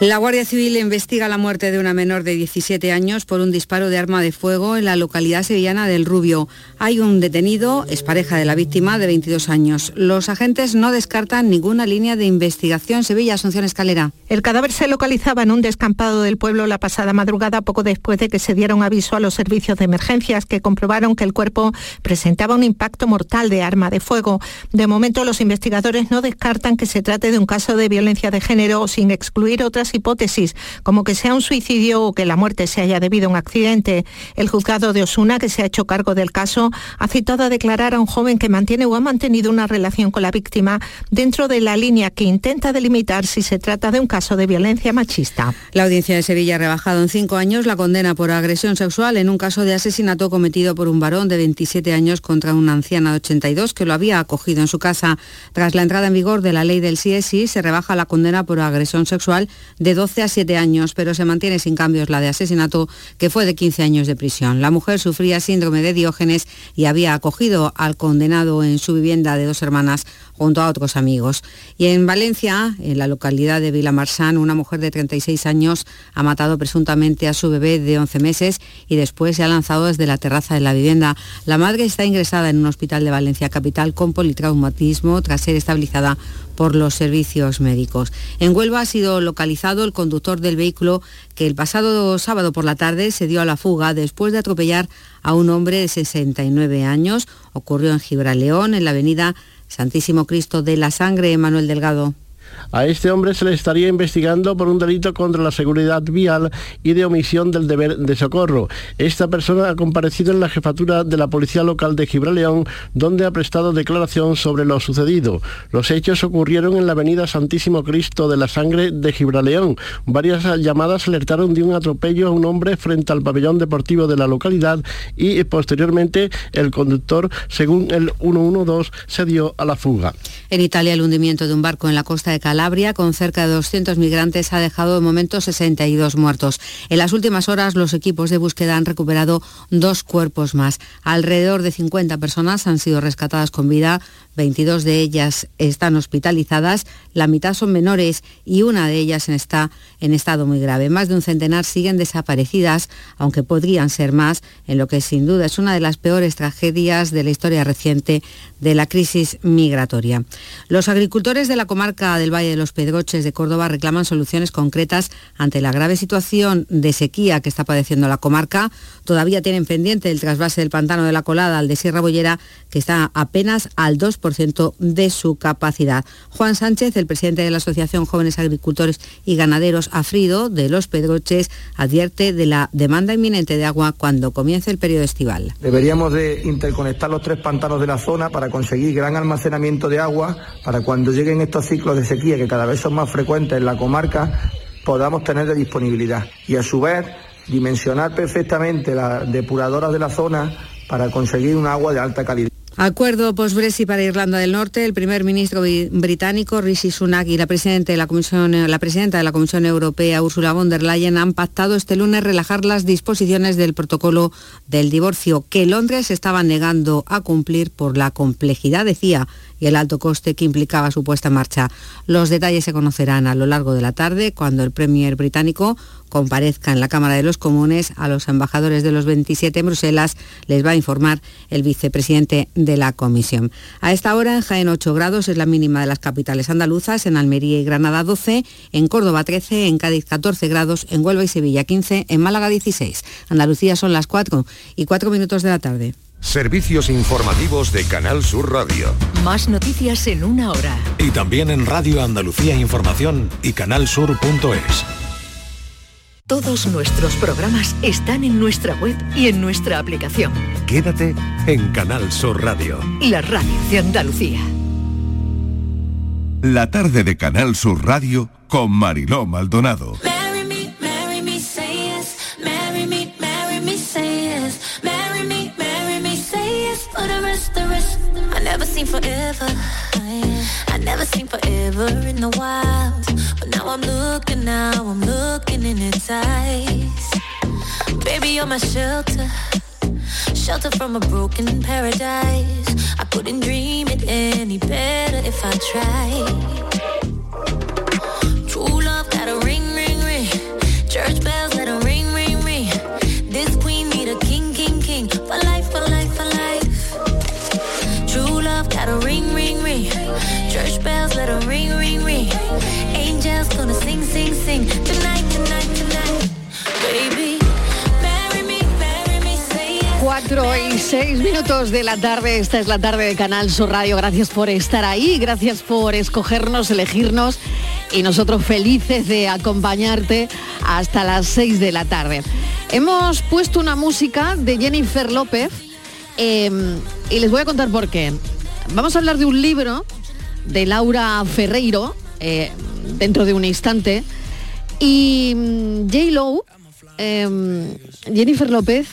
La Guardia Civil investiga la muerte de una menor de 17 años por un disparo de arma de fuego en la localidad sevillana del Rubio. Hay un detenido, es pareja de la víctima, de 22 años. Los agentes no descartan ninguna línea de investigación. Sevilla, Asunción Escalera. El cadáver se localizaba en un descampado del pueblo la pasada madrugada, poco después de que se diera un aviso a los servicios de emergencias que comprobaron que el cuerpo presentaba un impacto mortal de arma de fuego. De momento, los investigadores no descartan que se trate de un caso de violencia de género sin excluir otras hipótesis, como que sea un suicidio o que la muerte se haya debido a un accidente. El juzgado de Osuna, que se ha hecho cargo del caso, ha citado a declarar a un joven que mantiene o ha mantenido una relación con la víctima dentro de la línea que intenta delimitar si se trata de un caso de violencia machista. La audiencia de Sevilla ha rebajado en cinco años la condena por agresión sexual en un caso de asesinato cometido por un varón de 27 años contra una anciana de 82 que lo había acogido en su casa. Tras la entrada en vigor de la ley del CSI, se rebaja la condena por agresión sexual de 12 a 7 años, pero se mantiene sin cambios la de asesinato, que fue de 15 años de prisión. La mujer sufría síndrome de Diógenes y había acogido al condenado en su vivienda de dos hermanas junto a otros amigos. Y en Valencia, en la localidad de Vilamarsán, una mujer de 36 años ha matado presuntamente a su bebé de 11 meses y después se ha lanzado desde la terraza de la vivienda. La madre está ingresada en un hospital de Valencia Capital con politraumatismo tras ser estabilizada por los servicios médicos. En Huelva ha sido localizado el conductor del vehículo que el pasado sábado por la tarde se dio a la fuga después de atropellar a un hombre de 69 años. Ocurrió en Gibraleón, en la avenida Santísimo Cristo de la Sangre, Manuel Delgado. A este hombre se le estaría investigando por un delito contra la seguridad vial y de omisión del deber de socorro. Esta persona ha comparecido en la jefatura de la Policía Local de Gibraleón, donde ha prestado declaración sobre lo sucedido. Los hechos ocurrieron en la avenida Santísimo Cristo de la Sangre de Gibraleón. Varias llamadas alertaron de un atropello a un hombre frente al pabellón deportivo de la localidad y posteriormente el conductor, según el 112, se dio a la fuga. En Italia, el hundimiento de un barco en la costa de Calabria, con cerca de 200 migrantes, ha dejado de momento 62 muertos. En las últimas horas, los equipos de búsqueda han recuperado dos cuerpos más. Alrededor de 50 personas han sido rescatadas con vida, 22 de ellas están hospitalizadas, la mitad son menores y una de ellas está en estado muy grave. Más de un centenar siguen desaparecidas, aunque podrían ser más, en lo que sin duda es una de las peores tragedias de la historia reciente de la crisis migratoria. Los agricultores de la comarca del Valle de los Pedroches de Córdoba reclaman soluciones concretas ante la grave situación de sequía que está padeciendo la comarca. Todavía tienen pendiente el trasvase del pantano de la Colada al de Sierra Bollera, que está apenas al 2% de su capacidad. Juan Sánchez, el presidente de la Asociación Jóvenes Agricultores y Ganaderos Afrido de Los Pedroches, advierte de la demanda inminente de agua cuando comience el periodo estival. Deberíamos de interconectar los tres pantanos de la zona para conseguir gran almacenamiento de agua para cuando lleguen estos ciclos de sequía que cada vez son más frecuentes en la comarca podamos tener de disponibilidad y a su vez dimensionar perfectamente las depuradoras de la zona para conseguir un agua de alta calidad. Acuerdo post-Brexit para Irlanda del Norte. El primer ministro británico Rishi Sunak y la presidenta, de la, Comisión, la presidenta de la Comisión Europea Ursula von der Leyen han pactado este lunes relajar las disposiciones del protocolo del divorcio que Londres estaba negando a cumplir por la complejidad, decía, y el alto coste que implicaba su puesta en marcha. Los detalles se conocerán a lo largo de la tarde cuando el Premier británico comparezca en la Cámara de los Comunes a los embajadores de los 27 en Bruselas, les va a informar el vicepresidente de la Comisión. A esta hora en Jaén 8 grados es la mínima de las capitales andaluzas, en Almería y Granada 12, en Córdoba 13, en Cádiz 14 grados, en Huelva y Sevilla 15, en Málaga 16. Andalucía son las 4 y 4 minutos de la tarde. Servicios informativos de Canal Sur Radio. Más noticias en una hora. Y también en Radio Andalucía Información y canalsur.es. Todos nuestros programas están en nuestra web y en nuestra aplicación. Quédate en Canal Sur Radio. La radio de Andalucía. La tarde de Canal Sur Radio con Mariló Maldonado. Never seen forever in the wild. But now I'm looking, now I'm looking in its eyes. Baby, you're my shelter Shelter from a broken paradise. I couldn't dream it any better if I tried. True love got a ring, ring, ring. Church bells let a ring, ring, ring. This queen need a king, king, king. For life, for life, for life. True love got a ring, ring, ring. Church bells let a ring, ring, ring. Angels gonna sing, sing, sing. Tonight, tonight, tonight. Baby, marry me, marry me, say yes. 4 y 6 minutos de la tarde, esta es la tarde de Canal Sur Radio. Gracias por estar ahí, gracias por escogernos, elegirnos y nosotros felices de acompañarte hasta las 6 de la tarde. Hemos puesto una música de Jennifer López eh, y les voy a contar por qué. Vamos a hablar de un libro de Laura Ferreiro eh, dentro de un instante y mm, J. Lo, eh, Jennifer López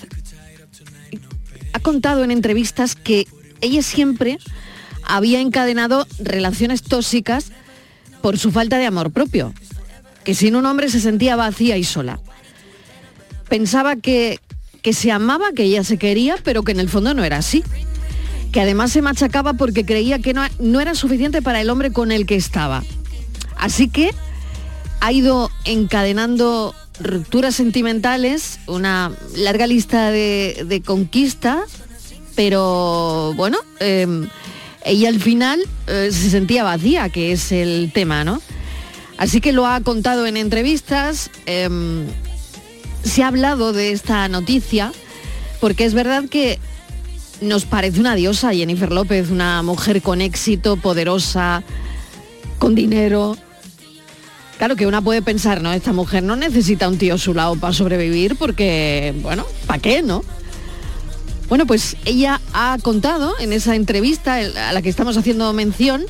ha contado en entrevistas que ella siempre había encadenado relaciones tóxicas por su falta de amor propio, que sin un hombre se sentía vacía y sola. Pensaba que, que se amaba, que ella se quería, pero que en el fondo no era así. Que además se machacaba porque creía que no, no era suficiente para el hombre con el que estaba. Así que ha ido encadenando rupturas sentimentales, una larga lista de, de conquistas, pero bueno, eh, ella al final eh, se sentía vacía, que es el tema, ¿no? Así que lo ha contado en entrevistas, eh, se ha hablado de esta noticia, porque es verdad que nos parece una diosa Jennifer López, una mujer con éxito, poderosa, con dinero, Claro que una puede pensar, ¿no? Esta mujer no necesita un tío a su lado para sobrevivir porque, bueno, ¿para qué, no? Bueno, pues ella ha contado en esa entrevista a la que estamos haciendo mención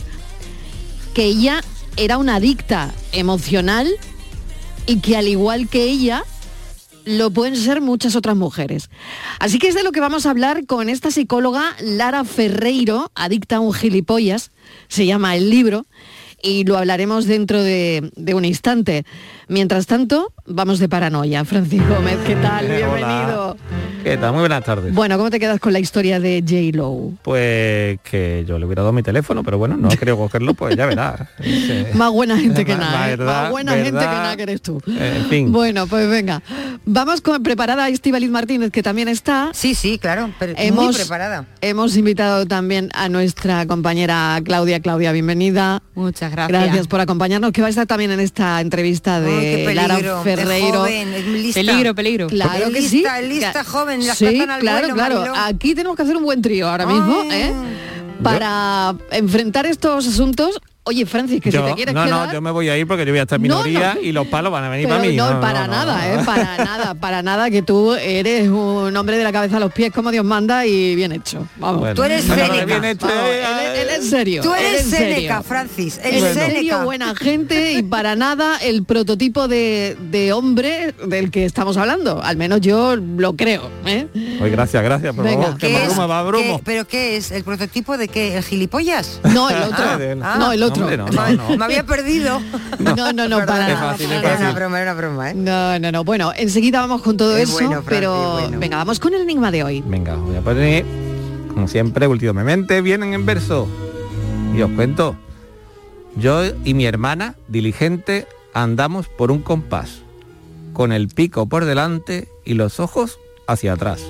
que ella era una adicta emocional y que al igual que ella lo pueden ser muchas otras mujeres. Así que es de lo que vamos a hablar con esta psicóloga Lara Ferreiro, adicta a un gilipollas, se llama el libro, y lo hablaremos dentro de, de un instante. Mientras tanto, vamos de paranoia. Francisco Gómez, ¿qué tal? Bienvenido. ¿Qué tal? Muy buenas tardes. Bueno, ¿cómo te quedas con la historia de J. Lo? Pues que yo le hubiera dado mi teléfono, pero bueno, no creo cogerlo, pues ya verás. Sí. Más buena gente que nada. ¿eh? Más buena gente que nada que eres tú. En fin. Bueno, pues venga. Vamos con preparada Estivaliz Martínez, que también está. Sí, sí, claro, pero muy Hemos, preparada. hemos invitado también a nuestra compañera Claudia. Claudia, bienvenida. Muchas gracias. Gracias por acompañarnos, que va a estar también en esta entrevista de Ay, qué Lara peligro, de Ferreiro. joven, lista. Peligro, peligro. Claro que sí. Lista, lista, las sí, claro, claro. Mariló. Aquí tenemos que hacer un buen trío ahora mismo, ¿eh? Para enfrentar estos asuntos. Oye, Francis, que Yo- si te quieres no, quedar... no, yo me voy a ir porque yo voy a estar en No, minoría no. y los palos van a venir Pero para mí. no, para nada, ¿eh? para nada, para nada, que tú eres un hombre de la cabeza a los pies como Dios manda y bien hecho. Vamos. Bueno, Tú eres bien hecho, Vamos, eh, él, él es serio. Tú eres serio. Seneca, Francis. El En Bueno. serio, Seneca. buena gente y para nada el prototipo de, de hombre del que estamos hablando. Al menos yo lo creo. ¿eh? Pues gracias, gracias, por Venga. favor. Que abrumo. ¿Qué- ¿Pero qué es? ¿El prototipo de qué? ¿El gilipollas? No, el otro. Ah, no, el otro. Hombre, no, Me- no, no. Me había perdido. No, no, no, para Es nada. fácil, es para Era una broma, era una broma, ¿eh? No, no, no. Bueno, enseguida vamos con todo eso, bueno, Francis, pero bueno. venga, vamos con el enigma de hoy. Venga, voy a poner, como siempre, últimamente vienen en verso. Y os cuento. Yo y mi hermana, diligente, andamos por un compás, con el pico por delante y los ojos hacia atrás.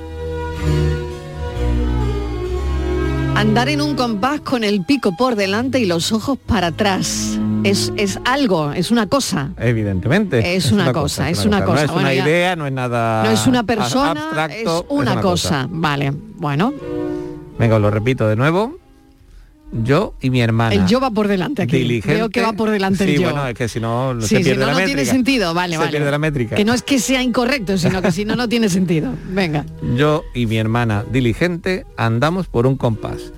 Andar en un compás con el pico por delante y los ojos para atrás. Es, es algo, es una cosa. Evidentemente. Es una cosa, es una No cosa. es Bueno, una idea, no es nada No es una persona, abstracto, es una, cosa. Vale, bueno, Venga, os lo repito de nuevo. Yo y mi hermana. el yo va por delante aquí. diligente. Veo que va por delante sí, el yo. bueno, es que si no Sí, se si pierde no, la no métrica. tiene sentido. Vale, se vale. pierde la métrica. Que no es que sea incorrecto, sino que si no, no tiene sentido. Venga. Yo y mi hermana diligente andamos por un compás,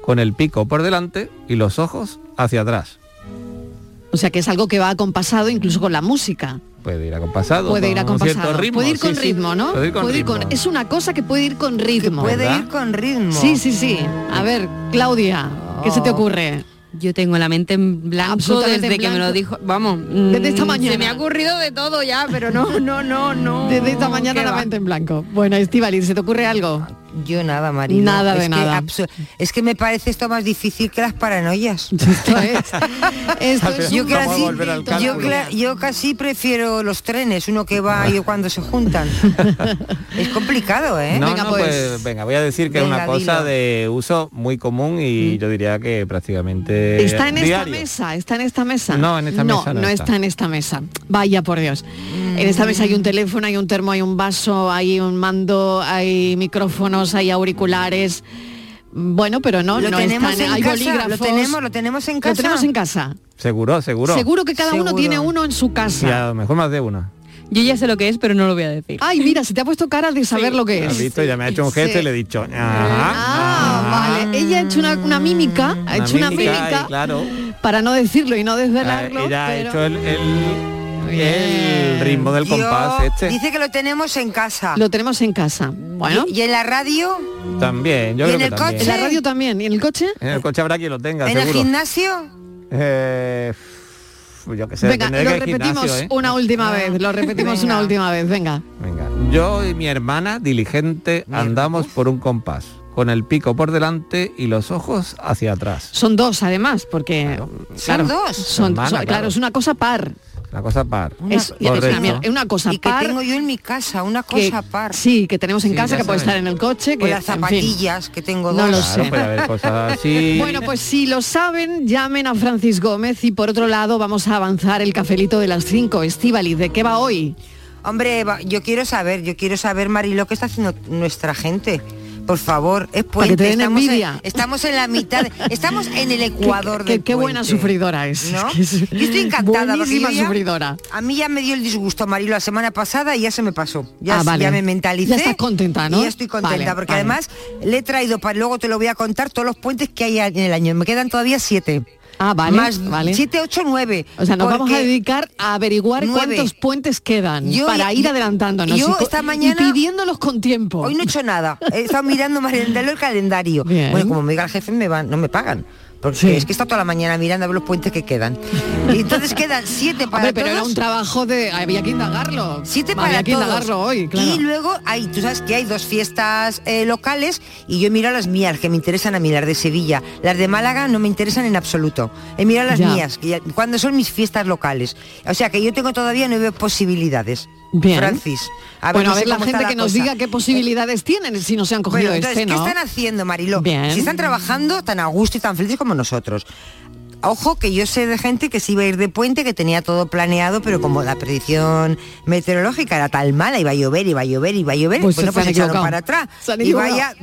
con el pico por delante y los ojos hacia atrás. O sea que es algo que va acompasado incluso con la música. Puede ir acompasado. Puede ir acompasado. ritmo, puede ir con sí, sí, ritmo, ¿no? Puede ir con ritmo. Es una cosa que puede ir con ritmo. Puede ¿Verdad? ir con ritmo. Sí, sí, sí. A ver, Claudia, ¿qué se te Oh. ocurre? Yo tengo la mente en blanco desde en que me lo dijo. Vamos, Desde esta mm, mañana. Se me ha ocurrido de todo ya, pero no, no, no, no. Desde esta mañana ¿Qué la va? mente en blanco. Bueno, Estivali, ¿se te ocurre algo? Yo nada, Marilo. Nada es de que nada. es que me parece esto más difícil que las paranoias. Esto es. Esto es yo, casi prefiero los trenes, uno que va y cuando se juntan. es complicado, ¿eh? No, no, pues, venga, voy a decir que es Venga, una cosa dilo. de uso muy común y yo diría que prácticamente Está en esta mesa, está en esta mesa. No, en esta mesa no no está. está en esta mesa. Vaya por Dios. En esta mesa hay un teléfono, hay un termo, hay un vaso, hay un mando, hay hay auriculares. Bueno, pero no, lo no tenemos están, en hay casa, bolígrafos. lo tenemos, lo tenemos en casa. Lo tenemos en casa. Seguro, seguro. Seguro que cada uno tiene uno en su casa. a lo mejor más de una. Yo ya sé lo que es, pero no lo voy a decir. Ay, mira, se te ha puesto cara de saber lo que ¿Has es. visto? Ya me ha hecho un gesto Sí. y le he dicho, ajá. Ah, vale. Ella ha hecho una, una mímica, ha Una hecho una mímica, claro. para no decirlo y no Ah, desvelarlo. Ella ha hecho el, el, el ritmo del Yo- compás este. Dice que lo tenemos en casa. Lo tenemos en casa. Bueno. ¿Y, y en la radio? También, yo ¿Y creo en que el también. ¿En la radio también? ¿Y en el coche? En el coche habrá quien lo tenga, ¿En el gimnasio? Eh, yo que sé, Venga, lo repetimos gimnasio, ¿eh? una última vez, lo repetimos Venga. una última vez, venga. Venga. Yo y mi hermana, diligente, andamos por un compás, con el pico por delante y los ojos hacia atrás. Son dos además, porque claro, dos? son- Hermana, son- claro. claro, es una cosa par. La cosa par. Es, una, es una cosa Y que par tengo yo en mi casa, una que- cosa par. Sí, que tenemos en Sí, casa, que puede estar en el coche, que Con las en fin. zapatillas, que tengo No dos. lo Claro, sé. puede haber cosas así. Bueno, pues si lo saben, llamen a Francis Gómez y por otro lado vamos a avanzar el cafelito de las 5. Estivali, ¿de qué va hoy? Hombre, Eva, yo quiero saber, yo quiero saber, Marilo, qué está haciendo nuestra gente. Por favor, es Para que puente. te den estamos, envidia. En, estamos en la mitad, estamos en el ecuador Qué- del qué buena puente, sufridora es. ¿no? Es Yo estoy encantada. buenísima yo ya- sufridora. A mí ya me dio el disgusto, Marilo, la semana pasada y ya se me pasó. Ya, Ah, vale. ya me mentalicé. Ya estás contenta, ¿no? Y ya estoy contenta, Vale, porque vale. además le he traído, para luego te lo voy a contar, todos los puentes que hay en el año. Me quedan todavía siete. Ah, vale, Más vale. siete, ocho, nueve. O sea, nos vamos a dedicar a averiguar cuántos puentes quedan Yo para ir adelantándonos. yo y esta y mañana- pidiéndolos con tiempo. Hoy no he hecho nada. He estado mirando mirando el calendario. Bien. Bueno, como me diga el jefe, me van, no me pagan. Porque Sí. es que está toda la mañana mirando a ver los puentes que quedan. Y entonces quedan siete para Hombre, pero era un trabajo de... Había que indagarlo. Siete Había para que todos. indagarlo hoy, claro. Y luego hay, tú sabes que hay dos fiestas eh, locales y yo miro las mías que me interesan a mí, las de Sevilla. Las de Málaga no me interesan en absoluto. He mirado las Ya. mías, que ya- cuando son mis fiestas locales. O sea que yo tengo todavía nueve posibilidades. Bien. Francis. bueno, no a ver la gente que nos diga qué posibilidades tienen si no se han cogido Bueno, entonces, este, ¿qué ¿no? están haciendo, Marilo? Bien. Si están trabajando tan a gusto y tan felices como nosotros. Ojo que yo sé de gente que se iba a ir de puente, que tenía todo planeado, pero como la predicción meteorológica era tan mala, iba a llover, iba a llover, iba a llover, Pues bueno, pues echaron para atrás. Y vaya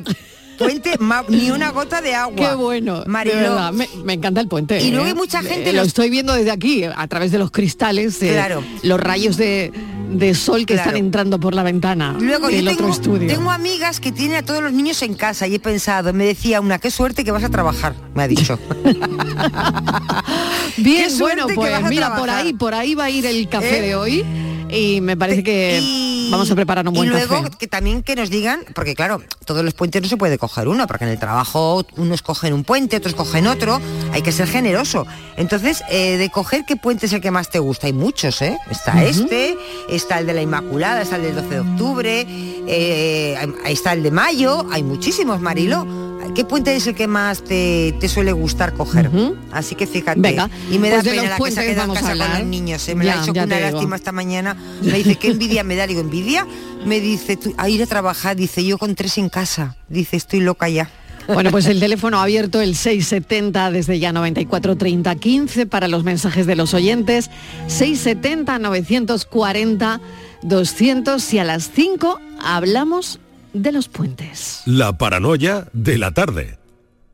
puente, ni una gota de agua. Qué bueno, verdad, me, me encanta el puente. Y luego ¿eh? hay mucha gente Eh, lo estoy viendo desde aquí, a través de los cristales, eh, Claro. los rayos de, de sol que Claro. están entrando por la ventana Luego del yo otro tengo, estudio. tengo amigas que tienen a todos los niños en casa y he pensado, me decía una, qué suerte que vas a trabajar, me ha dicho. Bien, bueno, pues mira, por ahí, por ahí va a ir el café ¿Eh? de hoy y me parece que Y- vamos a preparar un buen y luego café. que también que nos digan, porque claro, todos los puentes no se puede coger uno, porque en el trabajo unos cogen un puente, otros cogen otro, hay que ser generoso. Entonces, eh, de coger qué puente es el que más te gusta, hay muchos, ¿eh? Está este, está el de la Inmaculada, está el del 12 de octubre, eh, ahí está el de mayo, hay muchísimos, Marilo. ¿Qué puente es el que más te, te suele gustar coger? Así que fíjate. Venga, y me da pues pena la que puentes ha quedado en casa con los niños. Se me Ya, la ha hecho una lástima esta mañana. Me dice, ¿qué envidia me da? Digo, ¿envidia? Me dice, tú, a ir a trabajar. Dice, yo con tres en casa. Dice, estoy loca ya. Bueno, pues el teléfono abierto, el 670 desde ya 94 30 15 para los mensajes de los oyentes, 670 940 200 y a las 5 hablamos de los puentes. La paranoia de la tarde.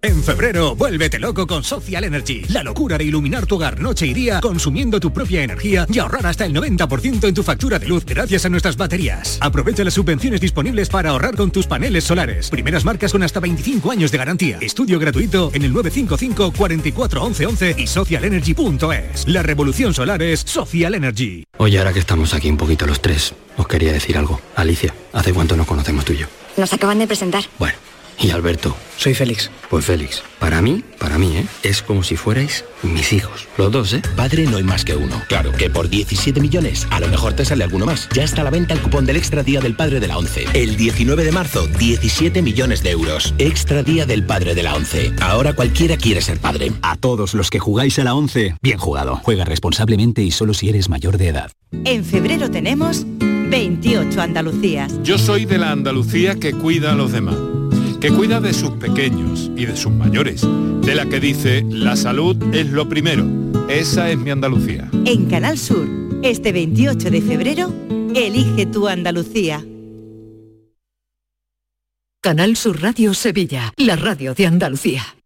En febrero, vuélvete loco con Social Energy. La locura de iluminar tu hogar noche y día consumiendo tu propia energía y ahorrar hasta el 90% en tu factura de luz gracias a nuestras baterías. Aprovecha las subvenciones disponibles para ahorrar con tus paneles solares. Primeras marcas con hasta 25 años de garantía. Estudio gratuito en el 955 44 11 11 y socialenergy.es. La revolución solar es Social Energy. Oye, ahora que estamos aquí un poquito los tres, os quería decir algo. Alicia, ¿hace cuánto nos conocemos tú y yo? Nos acaban de presentar. Bueno, Y Alberto. Soy Félix. Pues Félix, para mí, para mí, ¿eh? Es como si fuerais mis hijos. Los dos, ¿eh? Padre no hay más que uno. Claro que por 17 millones a lo mejor te sale alguno más. Ya está a la venta el cupón del Extra Día del Padre de la ONCE. El 19 de marzo, 17 millones de euros. Extra Día del Padre de la ONCE. Ahora cualquiera quiere ser padre. A todos los que jugáis a la 11, bien jugado. Juega responsablemente y solo si eres mayor de edad. En febrero tenemos 28 Andalucías. Yo soy de la Andalucía que cuida a los demás, que cuida de sus pequeños y de sus mayores, de la que dice la salud es lo primero. Esa es mi Andalucía. En Canal Sur, este 28 de febrero, elige tu Andalucía. Canal Sur Radio Sevilla, la radio de Andalucía.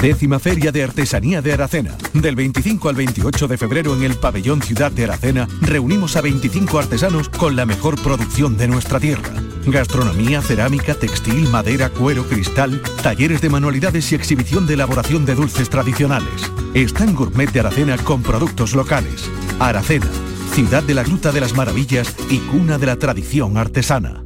Décima Feria de Artesanía de Aracena. Del 25 al 28 de febrero en el Pabellón Ciudad de Aracena reunimos a 25 artesanos con la mejor producción de nuestra tierra. Gastronomía, cerámica, textil, madera, cuero, cristal, talleres de manualidades y exhibición de elaboración de dulces tradicionales. Stand Gourmet de Aracena con productos locales. Aracena, ciudad de la Gruta de las Maravillas y cuna de la tradición artesana.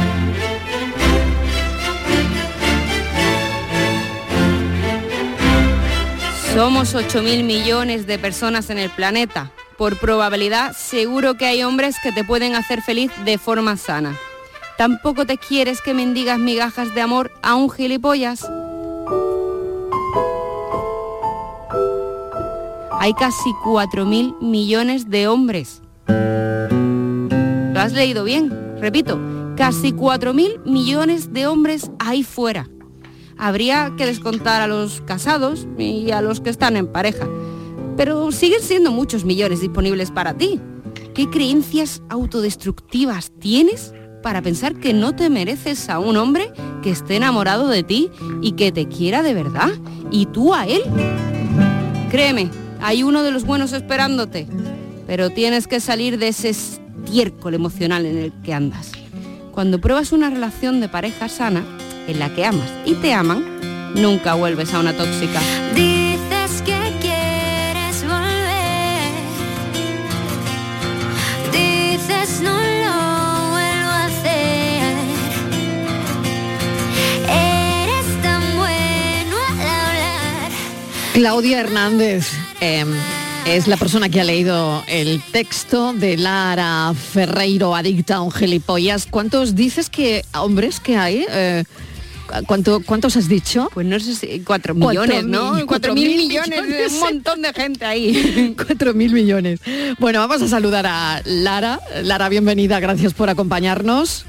Somos 8.000 millones de personas en el planeta. Por probabilidad, seguro que hay hombres que te pueden hacer feliz de forma sana. ¿Tampoco te quieres que mendigas migajas de amor a un gilipollas? Hay casi 4.000 millones de hombres. ¿Lo has leído bien? Repito, casi 4.000 millones de hombres ahí fuera habría que descontar a los casados y a los que están en pareja. Pero siguen siendo muchos millones disponibles para ti. ¿Qué creencias autodestructivas tienes para pensar que no te mereces a un hombre que esté enamorado de ti y que te quiera de verdad? ¿Y tú a él? Créeme, hay uno de los buenos esperándote, pero tienes que salir de ese estiércol emocional en el que andas. Cuando pruebas una relación de pareja sana, en la que amas y te aman, nunca vuelves a una tóxica. Dices que quieres volver. Dices no lo vuelvo a hacer. Eres tan bueno al hablar. Claudia Hernández eh, es la persona que ha leído el texto de Lara Ferreiro, adicta a un gilipollas. ¿Cuántos dices que hombres que hay? Eh, ¿Cuánto, ¿Cuántos has dicho? Pues no sé si cuatro millones, ¿no? Cuatro mil millones, un montón de gente ahí. Cuatro mil millones. Bueno, vamos a saludar a Lara. Lara, bienvenida, gracias por acompañarnos.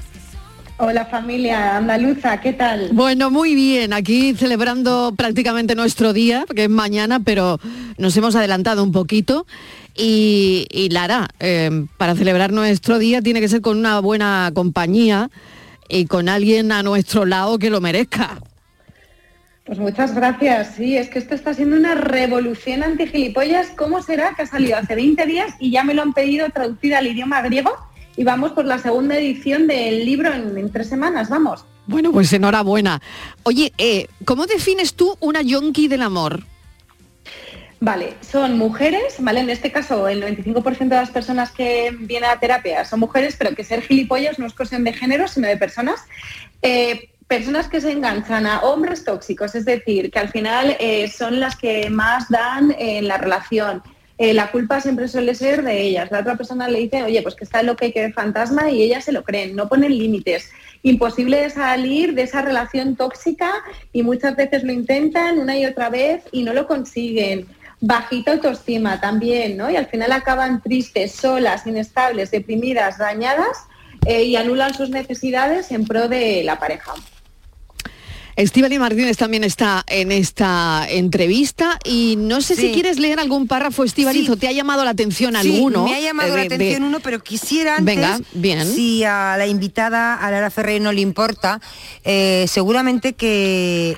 Hola familia andaluza, ¿qué tal? Bueno, muy bien, aquí celebrando prácticamente nuestro día, que es mañana, pero nos hemos adelantado un poquito. Y, y Lara, eh, para celebrar nuestro día tiene que ser con una buena compañía y con alguien a nuestro lado que lo merezca. Pues muchas gracias. Sí, es que esto está siendo una revolución anti-gilipollas. ¿Cómo será que ha salido hace 20 días y ya me lo han pedido traducir al idioma griego? Y vamos por la segunda edición del libro en, en tres semanas, vamos. Bueno, pues enhorabuena. Oye, eh, ¿cómo defines tú una yonki del amor? Vale, son mujeres, ¿vale? En este caso, el 95% de las personas que vienen a terapia son mujeres, pero que ser gilipollas no es cuestión de género, sino de personas. Eh, personas que se enganchan a hombres tóxicos, es decir, que al final eh, son las que más dan en la relación. Eh, la culpa siempre suele ser de ellas. La otra persona le dice, oye, pues que está lo que hay que ver fantasma y ellas se lo creen, no ponen límites. Imposible de salir de esa relación tóxica y muchas veces lo intentan una y otra vez y no lo consiguen. Bajita autoestima también, ¿no? Y al final acaban tristes, solas, inestables, deprimidas, dañadas eh, y anulan sus necesidades en pro de la pareja. Estíbaliz Martínez también está en esta entrevista y no sé si quieres leer algún párrafo, Estíbaliz, Sí. o te ha llamado la atención Sí, alguno. me ha llamado la de- atención uno, pero quisiera antes, Venga, bien. si a la invitada, a Lara Ferrer, no le importa, eh, seguramente que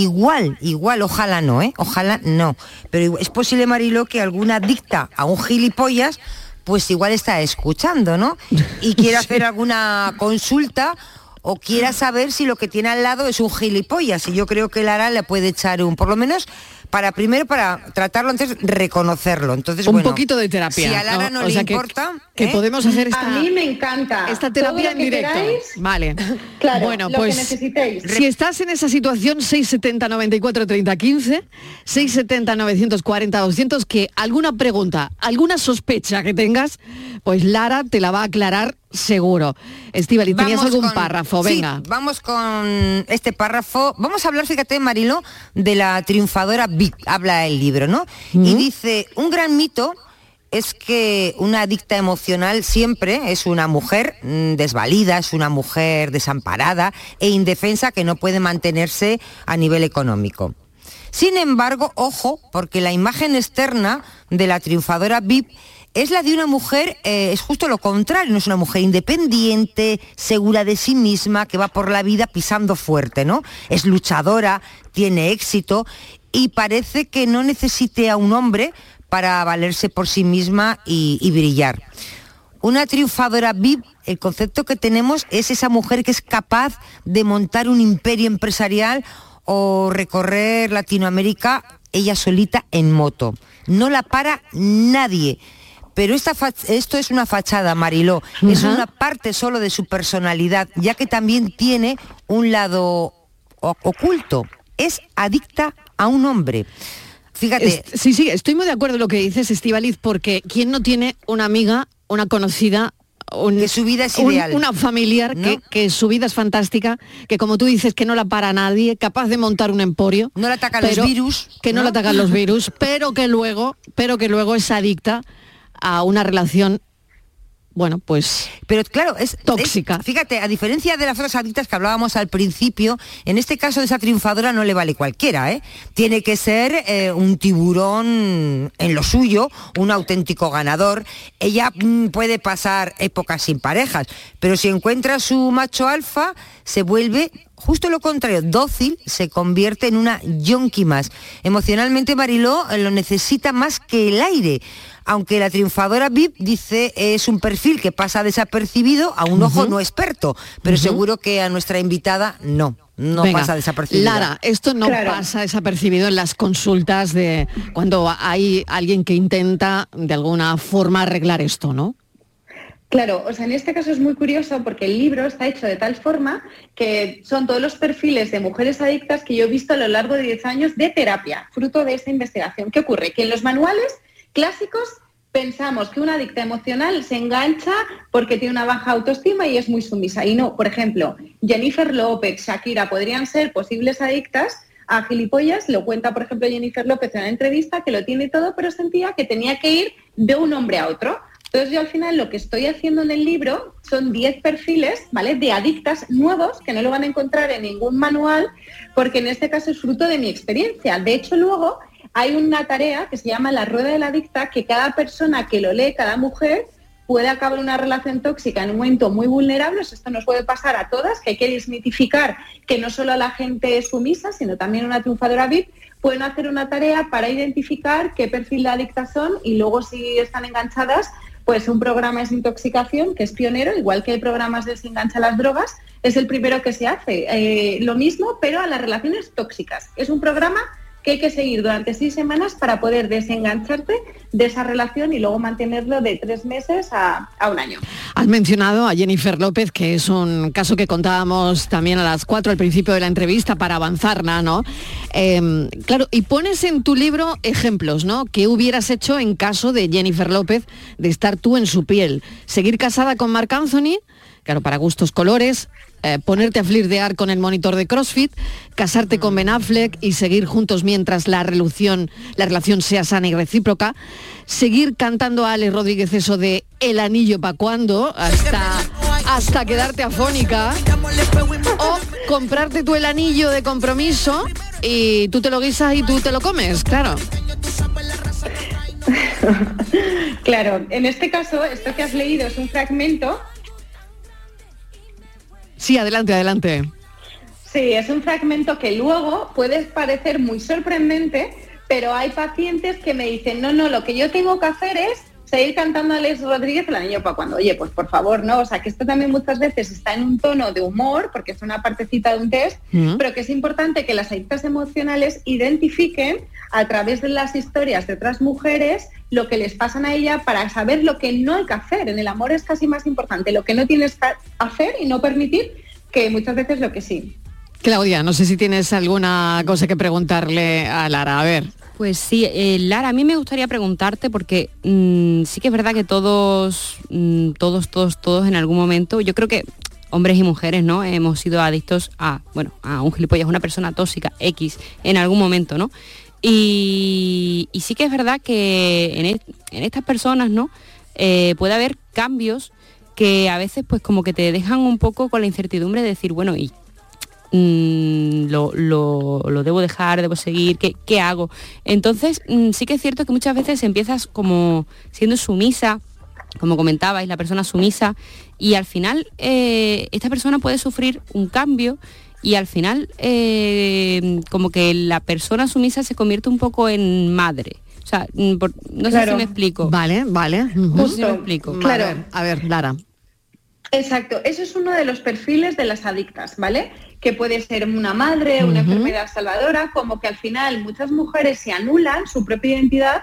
igual, igual, ojalá no, ¿eh? Ojalá no. Pero es posible, Marilo, que alguna adicta a un gilipollas, pues igual está escuchando, ¿no? Y quiere hacer alguna consulta o quiera saber si lo que tiene al lado es un gilipollas. Y yo creo que Lara le puede echar un, por lo menos, para primero para tratarlo antes, reconocerlo. Entonces, un bueno, poquito de terapia. Si a Lara no, le sea, importa, que, ¿eh? podemos hacer esta, A mí me encanta. esta terapia Todo en lo que directo. queráis. Vale. Claro, bueno, lo pues que necesitéis. si estás en esa situación 670 94 30 15, 670 940 200 que alguna pregunta, alguna sospecha que tengas, pues Lara te la va a aclarar seguro. Estivali, ¿tenías algún con- párrafo? sí, Venga. vamos con este párrafo. Vamos a hablar, fíjate, Marilo, de la triunfadora habla el libro, ¿no? Y dice, un gran mito es que una adicta emocional siempre es una mujer mm, desvalida, es una mujer desamparada e indefensa que no puede mantenerse a nivel económico. Sin embargo, ojo, porque la imagen externa de la triunfadora VIP es la de una mujer, eh, es justo lo contrario, no es una mujer independiente, segura de sí misma, que va por la vida pisando fuerte, ¿no? Es luchadora, tiene éxito y parece que no necesite a un hombre para valerse por sí misma y, y brillar. Una triunfadora VIP, el concepto que tenemos es esa mujer que es capaz de montar un imperio empresarial o recorrer Latinoamérica ella solita en moto. No la para nadie. Pero esta esto es una fachada, Mariló. Es una parte solo de su personalidad, ya que también tiene un lado oculto. Es adicta a un hombre. Fíjate, Es- sí, sí, estoy muy de acuerdo en lo que dices, Estivaliz, porque ¿quién no tiene una amiga, una conocida? un- Que su vida es un- una familiar ¿No? que, que su vida es fantástica, que como tú dices, que no la para nadie, capaz de montar un emporio. No le atacan los virus, Que no, ¿no? le atacan los virus, pero que luego, pero que luego es adicta a una relación, bueno, pues Pero claro, es tóxica. es- fíjate, a diferencia de las otras adictas que hablábamos al principio, en este caso de esa triunfadora no le vale cualquiera, ¿eh? Tiene que ser eh, un tiburón en lo suyo, un auténtico ganador. Ella mm, puede pasar épocas sin parejas, pero si encuentra a su macho alfa, se vuelve justo lo contrario, dócil, se convierte en una yonki más. Emocionalmente Mariló eh, lo necesita más que el aire. Aunque la triunfadora VIP dice es un perfil que pasa desapercibido a un ojo no experto, pero seguro que a nuestra invitada no, no Venga, pasa desapercibido. Lara, esto no Claro. pasa desapercibido en las consultas de cuando hay alguien que intenta de alguna forma arreglar esto, ¿no? Claro, o sea, en este caso es muy curioso porque el libro está hecho de tal forma que son todos los perfiles de mujeres adictas que yo he visto a lo largo de 10 años de terapia, fruto de esta investigación. ¿Qué ocurre? Que en los manuales clásicos pensamos que una adicta emocional se engancha porque tiene una baja autoestima y es muy sumisa. Y no, por ejemplo, Jennifer López, Shakira podrían ser posibles adictas a gilipollas. Lo cuenta, por ejemplo, Jennifer López en una entrevista que lo tiene todo, pero sentía que tenía que ir de un hombre a otro. Entonces yo al final lo que estoy haciendo en el libro son 10 perfiles, ¿vale? De adictas nuevos que no lo van a encontrar en ningún manual, porque en este caso es fruto de mi experiencia. De hecho, luego hay una tarea que se llama la rueda de la adicta, que cada persona que lo lee, cada mujer, puede acabar una relación tóxica en un momento muy vulnerable. Esto nos puede pasar a todas, que hay que desmitificar que no solo la gente es sumisa, sino también una triunfadora VIP. Pueden hacer una tarea para identificar qué perfil de adictas son y luego si están enganchadas, pues un programa de desintoxicación que es pionero, igual que hay programas de desengancha las drogas, es el primero que se hace. Eh, lo mismo, pero a las relaciones tóxicas. Es un programa que hay que seguir durante seis semanas para poder desengancharte de esa relación y luego mantenerlo de tres meses a, a un año. Has mencionado a Jennifer López, que es un caso que contábamos también a las cuatro al principio de la entrevista para avanzarla, ¿no? Eh, claro, y pones en tu libro ejemplos, ¿no? ¿Qué hubieras hecho en caso de Jennifer López de estar tú en su piel? ¿Seguir casada con Marc Anthony? Claro, para gustos colores, eh, ponerte a flirtear con el monitor de CrossFit, casarte con Ben Affleck y seguir juntos mientras la relación, la relación sea sana y recíproca, seguir cantando a Ale Rodríguez eso de El anillo pa' cuando, hasta, hasta quedarte afónica, o comprarte tú el anillo de compromiso y tú te lo guisas y tú te lo comes, claro. Claro, en este caso, esto que has leído es un fragmento Sí, adelante, adelante. Sí, es un fragmento que luego puede parecer muy sorprendente, pero hay pacientes que me dicen, no, no, lo que yo tengo que hacer es seguir cantando a Alex Rodríguez el anillo para cuando, oye, pues por favor, ¿no? O sea, que esto también muchas veces está en un tono de humor, porque es una partecita de un test, Mm. pero que es importante que las adictas emocionales identifiquen a través de las historias de otras mujeres lo que les pasan a ella para saber lo que no hay que hacer. En el amor es casi más importante lo que no tienes que hacer y no permitir que muchas veces lo que sí. Claudia, no sé si tienes alguna cosa que preguntarle a Lara. A ver. Pues sí, eh, Lara, a mí me gustaría preguntarte porque mm, sí que es verdad que todos, mm, todos, todos, todos en algún momento, yo creo que hombres y mujeres, ¿no? Hemos sido adictos a, bueno, a un gilipollas, una persona tóxica X en algún momento, ¿no? Y, sí que es verdad que en, e- estas personas, ¿no? Eh, puede haber cambios que a veces pues como que te dejan un poco con la incertidumbre de decir, bueno, ¿y lo, lo- lo debo dejar, debo seguir, ¿qué, qué hago? Entonces, mm, sí que es cierto que muchas veces empiezas como siendo sumisa, como comentabais, la persona sumisa, y al final eh, esta persona puede sufrir un cambio y al final eh, como que la persona sumisa se convierte un poco en madre. O sea, mm, por- no sé si me explico. Vale, vale. No sé si me explico. Claro. A ver, a ver, Lara. Exacto, eso es uno de los perfiles de las adictas, ¿vale? Que puede ser una madre, una enfermedad salvadora, como que al final muchas mujeres se anulan su propia identidad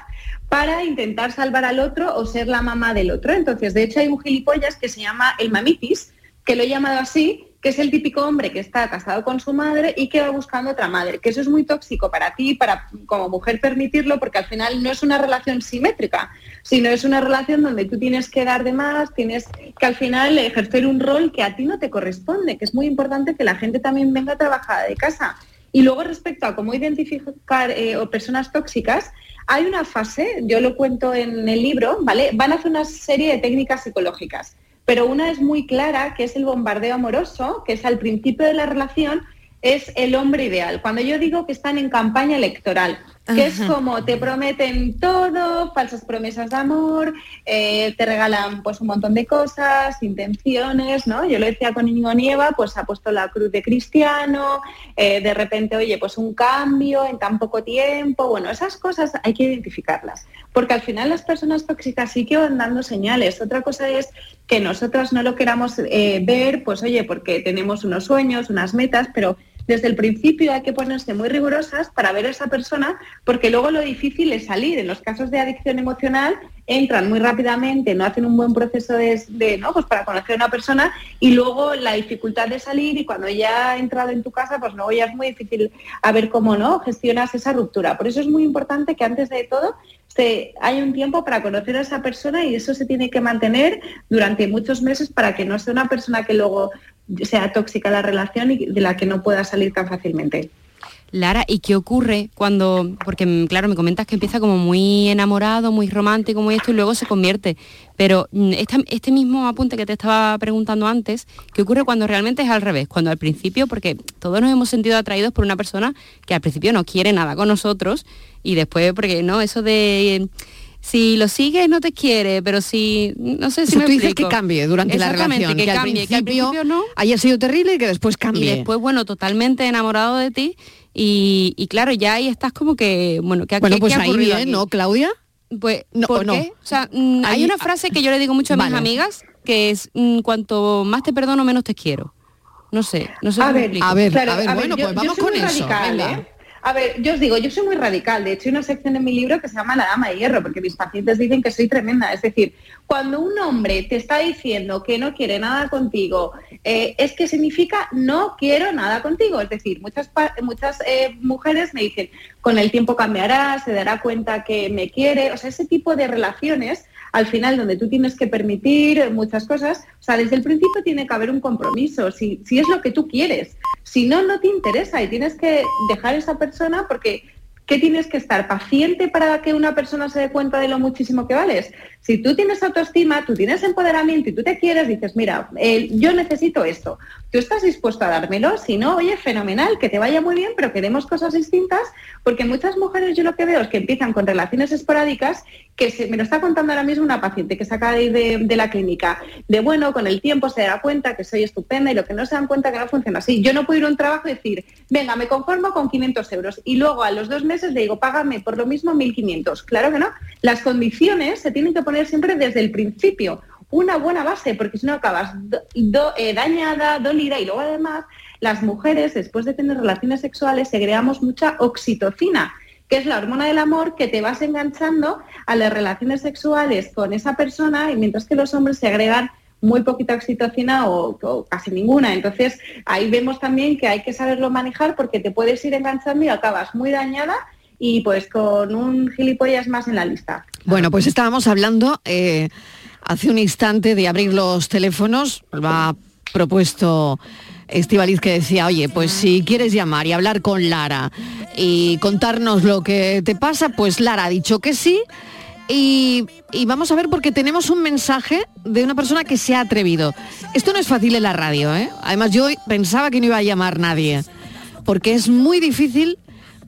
para intentar salvar al otro o ser la mamá del otro. Entonces, de hecho, hay un gilipollas que se llama el mamitis, que lo he llamado así, que es el típico hombre que está casado con su madre y que va buscando otra madre, que eso es muy tóxico para ti, para como mujer permitirlo, porque al final no es una relación simétrica, sino es una relación donde tú tienes que dar de más, tienes que al final ejercer un rol que a ti no te corresponde, que es muy importante que la gente también venga trabajada de casa. Y luego respecto a cómo identificar eh, personas tóxicas, hay una fase, yo lo cuento en el libro, ¿vale? Van a hacer una serie de técnicas psicológicas, pero una es muy clara, que es el bombardeo amoroso, que es al principio de la relación, es el hombre ideal. Cuando yo digo que están en campaña electoral, que es como te prometen todo, falsas promesas de amor, eh, te regalan pues un montón de cosas, intenciones, ¿no? Yo lo decía con Íñigo Nieva, pues ha puesto la cruz de cristiano, eh, de repente, oye, pues un cambio en tan poco tiempo, bueno, esas cosas hay que identificarlas, porque al final las personas tóxicas sí que van dando señales. Otra cosa es que nosotras no lo queramos eh, ver, pues oye, porque tenemos unos sueños, unas metas, pero desde el principio hay que ponerse muy rigurosas para ver a esa persona, porque luego lo difícil es salir. En los casos de adicción emocional entran muy rápidamente, no hacen un buen proceso de, ¿no? pues para conocer a una persona y luego la dificultad de salir y cuando ya ha entrado en tu casa, pues luego ya es muy difícil a ver cómo no gestionas esa ruptura. Por eso es muy importante que antes de todo se, hay un tiempo para conocer a esa persona y eso se tiene que mantener durante muchos meses para que no sea una persona que luego sea tóxica la relación y de la que no pueda salir tan fácilmente. Lara, ¿y qué ocurre cuando, porque mm, claro, me comentas que empieza como muy enamorado, muy romántico, muy esto, y luego se convierte, pero mm, este mismo apunte que te estaba preguntando antes, ¿qué ocurre cuando realmente es al revés? Cuando al principio, porque todos nos hemos sentido atraídos por una persona que al principio no quiere nada con nosotros, y después, porque no, eso de... Si lo sigues no te quiere, pero si no sé si O sea, me tú dices explico. que cambie durante la relación, que, que al cambie, que al principio no, haya sido terrible y que después cambie. y después, bueno, totalmente enamorado de ti. Y, y claro, ya ahí estás como que, bueno, que Bueno, ¿qué- pues qué ha ahí ocurrido bien, aquí? ¿no, Claudia? Pues, No, ¿por no. qué? O sea, mm, hay Ahí- una frase que yo le digo mucho a mis Vale. amigas, que es, mm, cuanto más te perdono, menos te quiero. No sé, no sé A ver, a ver, Claro, a ver, a ver, bueno, yo- pues yo vamos soy con muy eso. radical. ¿eh? A ver, yo os digo, yo soy muy radical. De hecho, hay una sección en mi libro que se llama La Dama de Hierro, porque mis pacientes dicen que soy tremenda. Es decir, cuando un hombre te está diciendo que no quiere nada contigo, eh, es que significa no quiero nada contigo. Es decir, muchas, muchas eh, mujeres me dicen, con el tiempo cambiará, se dará cuenta que me quiere. O sea, ese tipo de relaciones, al final, donde tú tienes que permitir muchas cosas, o sea, desde el principio tiene que haber un compromiso, si, si es lo que tú quieres. Si no, no te interesa y tienes que dejar a esa persona porque ¿qué tienes que estar? ¿Paciente para que una persona se dé cuenta de lo muchísimo que vales? Si tú tienes autoestima, tú tienes empoderamiento y tú te quieres, dices, mira, eh, yo necesito esto. ¿Tú estás dispuesto a dármelo? Si no, oye, fenomenal, que te vaya muy bien, pero queremos cosas distintas, porque muchas mujeres yo lo que veo es que empiezan con relaciones esporádicas, que se, me lo está contando ahora mismo una paciente que se acaba de de, de la clínica, de bueno, con el tiempo se dará cuenta que soy estupenda y lo que no se dan cuenta que no funciona así. Yo no puedo ir a un trabajo y decir, venga, me conformo con 500 euros y luego a los dos meses le digo, págame por lo mismo 1.500. Claro que no. Las condiciones se tienen que poner siempre desde el principio una buena base, porque si no acabas eh, dañada, dolida y luego además las mujeres después de tener relaciones sexuales segregamos mucha oxitocina, que es la hormona del amor que te vas enganchando a las relaciones sexuales con esa persona y mientras que los hombres se agregan muy poquita oxitocina o, casi ninguna. Entonces ahí vemos también que hay que saberlo manejar porque te puedes ir enganchando y acabas muy dañada y pues con un gilipollas más en la lista. Bueno, pues estábamos hablando eh, hace un instante de abrir los teléfonos. Lo ha propuesto Estivaliz que decía, oye, pues si quieres llamar y hablar con Lara y contarnos lo que te pasa, pues Lara ha dicho que sí. Y, y vamos a ver porque tenemos un mensaje de una persona que se ha atrevido. Esto no es fácil en la radio, ¿eh? Además yo pensaba que no iba a llamar nadie, porque es muy difícil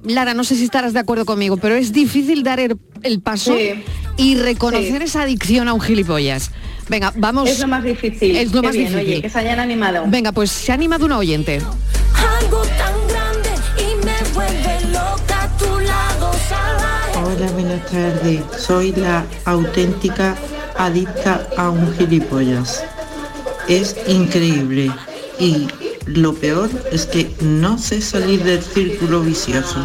Lara, no sé si estarás de acuerdo conmigo, pero es difícil dar el, el paso Sí. y reconocer Sí. esa adicción a un gilipollas. Venga, vamos. Es lo más difícil. Es lo Qué más bien, difícil. oye, que se hayan animado. Venga, pues se ha animado una oyente. Algo tan Buenas tardes. Soy la auténtica adicta a un gilipollas. Es increíble y lo peor es que no sé salir del círculo vicioso.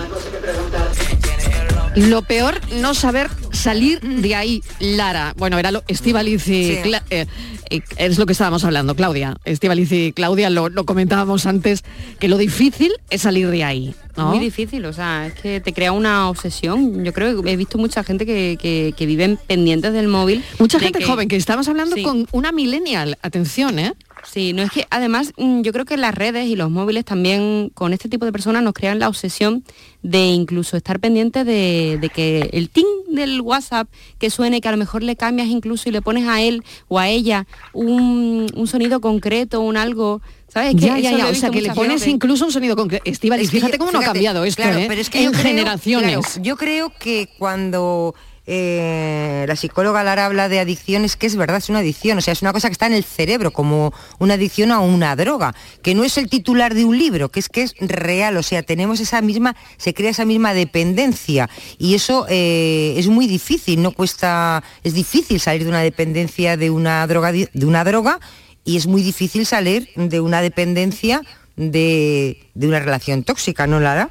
Lo peor, no saber salir de ahí, Lara. Bueno, era lo Estivaliz y Sí. Cla- eh, eh, es lo que estábamos hablando, Claudia. Estivaliz y Claudia lo, lo comentábamos antes, que lo difícil es salir de ahí. ¿no? Muy difícil, o sea, es que te crea una obsesión. Yo creo que he visto mucha gente que, que, que viven pendientes del móvil. Mucha de gente que- joven, que estamos hablando Sí. con una millennial. Atención, ¿eh? Sí, no es que además mm, yo creo que las redes y los móviles también con este tipo de personas nos crean la obsesión de incluso estar pendiente de, de que el ting del WhatsApp que suene, que a lo mejor le cambias incluso y le pones a él o a ella un, un sonido concreto, un algo, ¿sabes? Que ya, ya, eso ya. he O sea, que le pones veces. incluso un sonido concreto. Estivaliz, Es que fíjate yo- cómo no ha cambiado esto, claro, ¿eh? pero es que en yo creo- generaciones. claro, yo creo que cuando eh, la psicóloga Lara habla de adicción es que es verdad, es una adicción, o sea, es una cosa que está en el cerebro, como una adicción a una droga, que no es el titular de un libro, que es que es real, o sea, tenemos esa misma, se crea esa misma dependencia y eso eh, es muy difícil, no cuesta, es difícil salir de una dependencia de una droga, de una droga y es muy difícil salir de una dependencia de, de una relación tóxica, ¿no, Lara?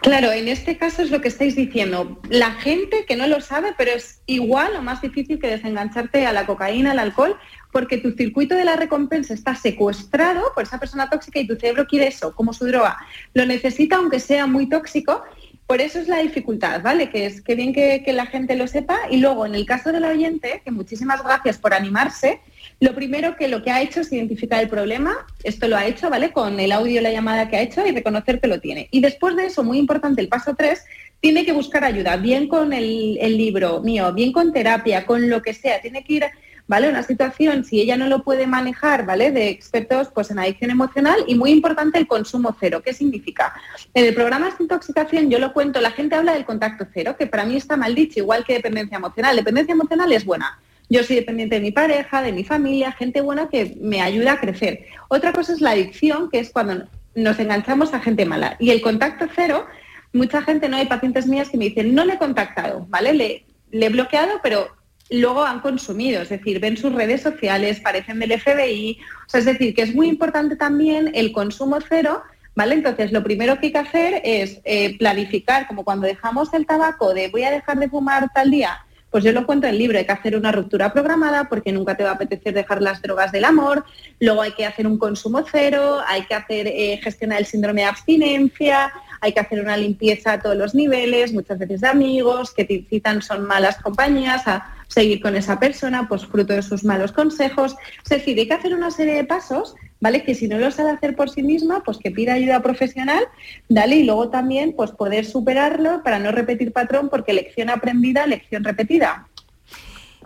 Claro, en este caso es lo que estáis diciendo. La gente que no lo sabe, pero es igual o más difícil que desengancharte a la cocaína, al alcohol, porque tu circuito de la recompensa está secuestrado por esa persona tóxica y tu cerebro quiere eso, como su droga. Lo necesita aunque sea muy tóxico. Por eso es la dificultad, ¿vale? Que es que bien que, la gente lo sepa. Y luego, en el caso del oyente, que muchísimas gracias por animarse, lo primero que lo que ha hecho es identificar el problema, esto lo ha hecho, ¿vale? Con el audio, la llamada que ha hecho y reconocer que lo tiene. Y después de eso, muy importante, el paso tres, tiene que buscar ayuda, bien con el, el libro mío, bien con terapia, con lo que sea. Tiene que ir, ¿vale? Una situación, si ella no lo puede manejar, ¿vale? De expertos pues en adicción emocional y muy importante el consumo cero. ¿Qué significa? En el programa de intoxicación yo lo cuento, la gente habla del contacto cero, que para mí está mal dicho, igual que dependencia emocional. Dependencia emocional es buena. Yo soy dependiente de mi pareja, de mi familia, gente buena que me ayuda a crecer. Otra cosa es la adicción, que es cuando nos enganchamos a gente mala. Y el contacto cero, mucha gente, no hay pacientes mías que me dicen, no le he contactado, ¿vale? Le, he bloqueado, pero luego han consumido, es decir, ven sus redes sociales, parecen del FBI, o sea, es decir, que es muy importante también el consumo cero ¿Vale? Entonces, lo primero que hay que hacer es eh, planificar, como cuando dejamos el tabaco de voy a dejar de fumar tal día, pues yo lo cuento en el libro, hay que hacer una ruptura programada porque nunca te va a apetecer dejar las drogas del amor, luego hay que hacer un consumo cero, hay que hacer eh, gestionar el síndrome de abstinencia, hay que hacer una limpieza a todos los niveles, muchas veces de amigos, que te incitan son malas compañías a seguir con esa persona, pues fruto de sus malos consejos. Es decir, hay que hacer una serie de pasos, ¿vale? Que si no lo sabe hacer por sí misma, pues que pida ayuda profesional, dale, y luego también pues poder superarlo para no repetir patrón, porque lección aprendida, lección repetida.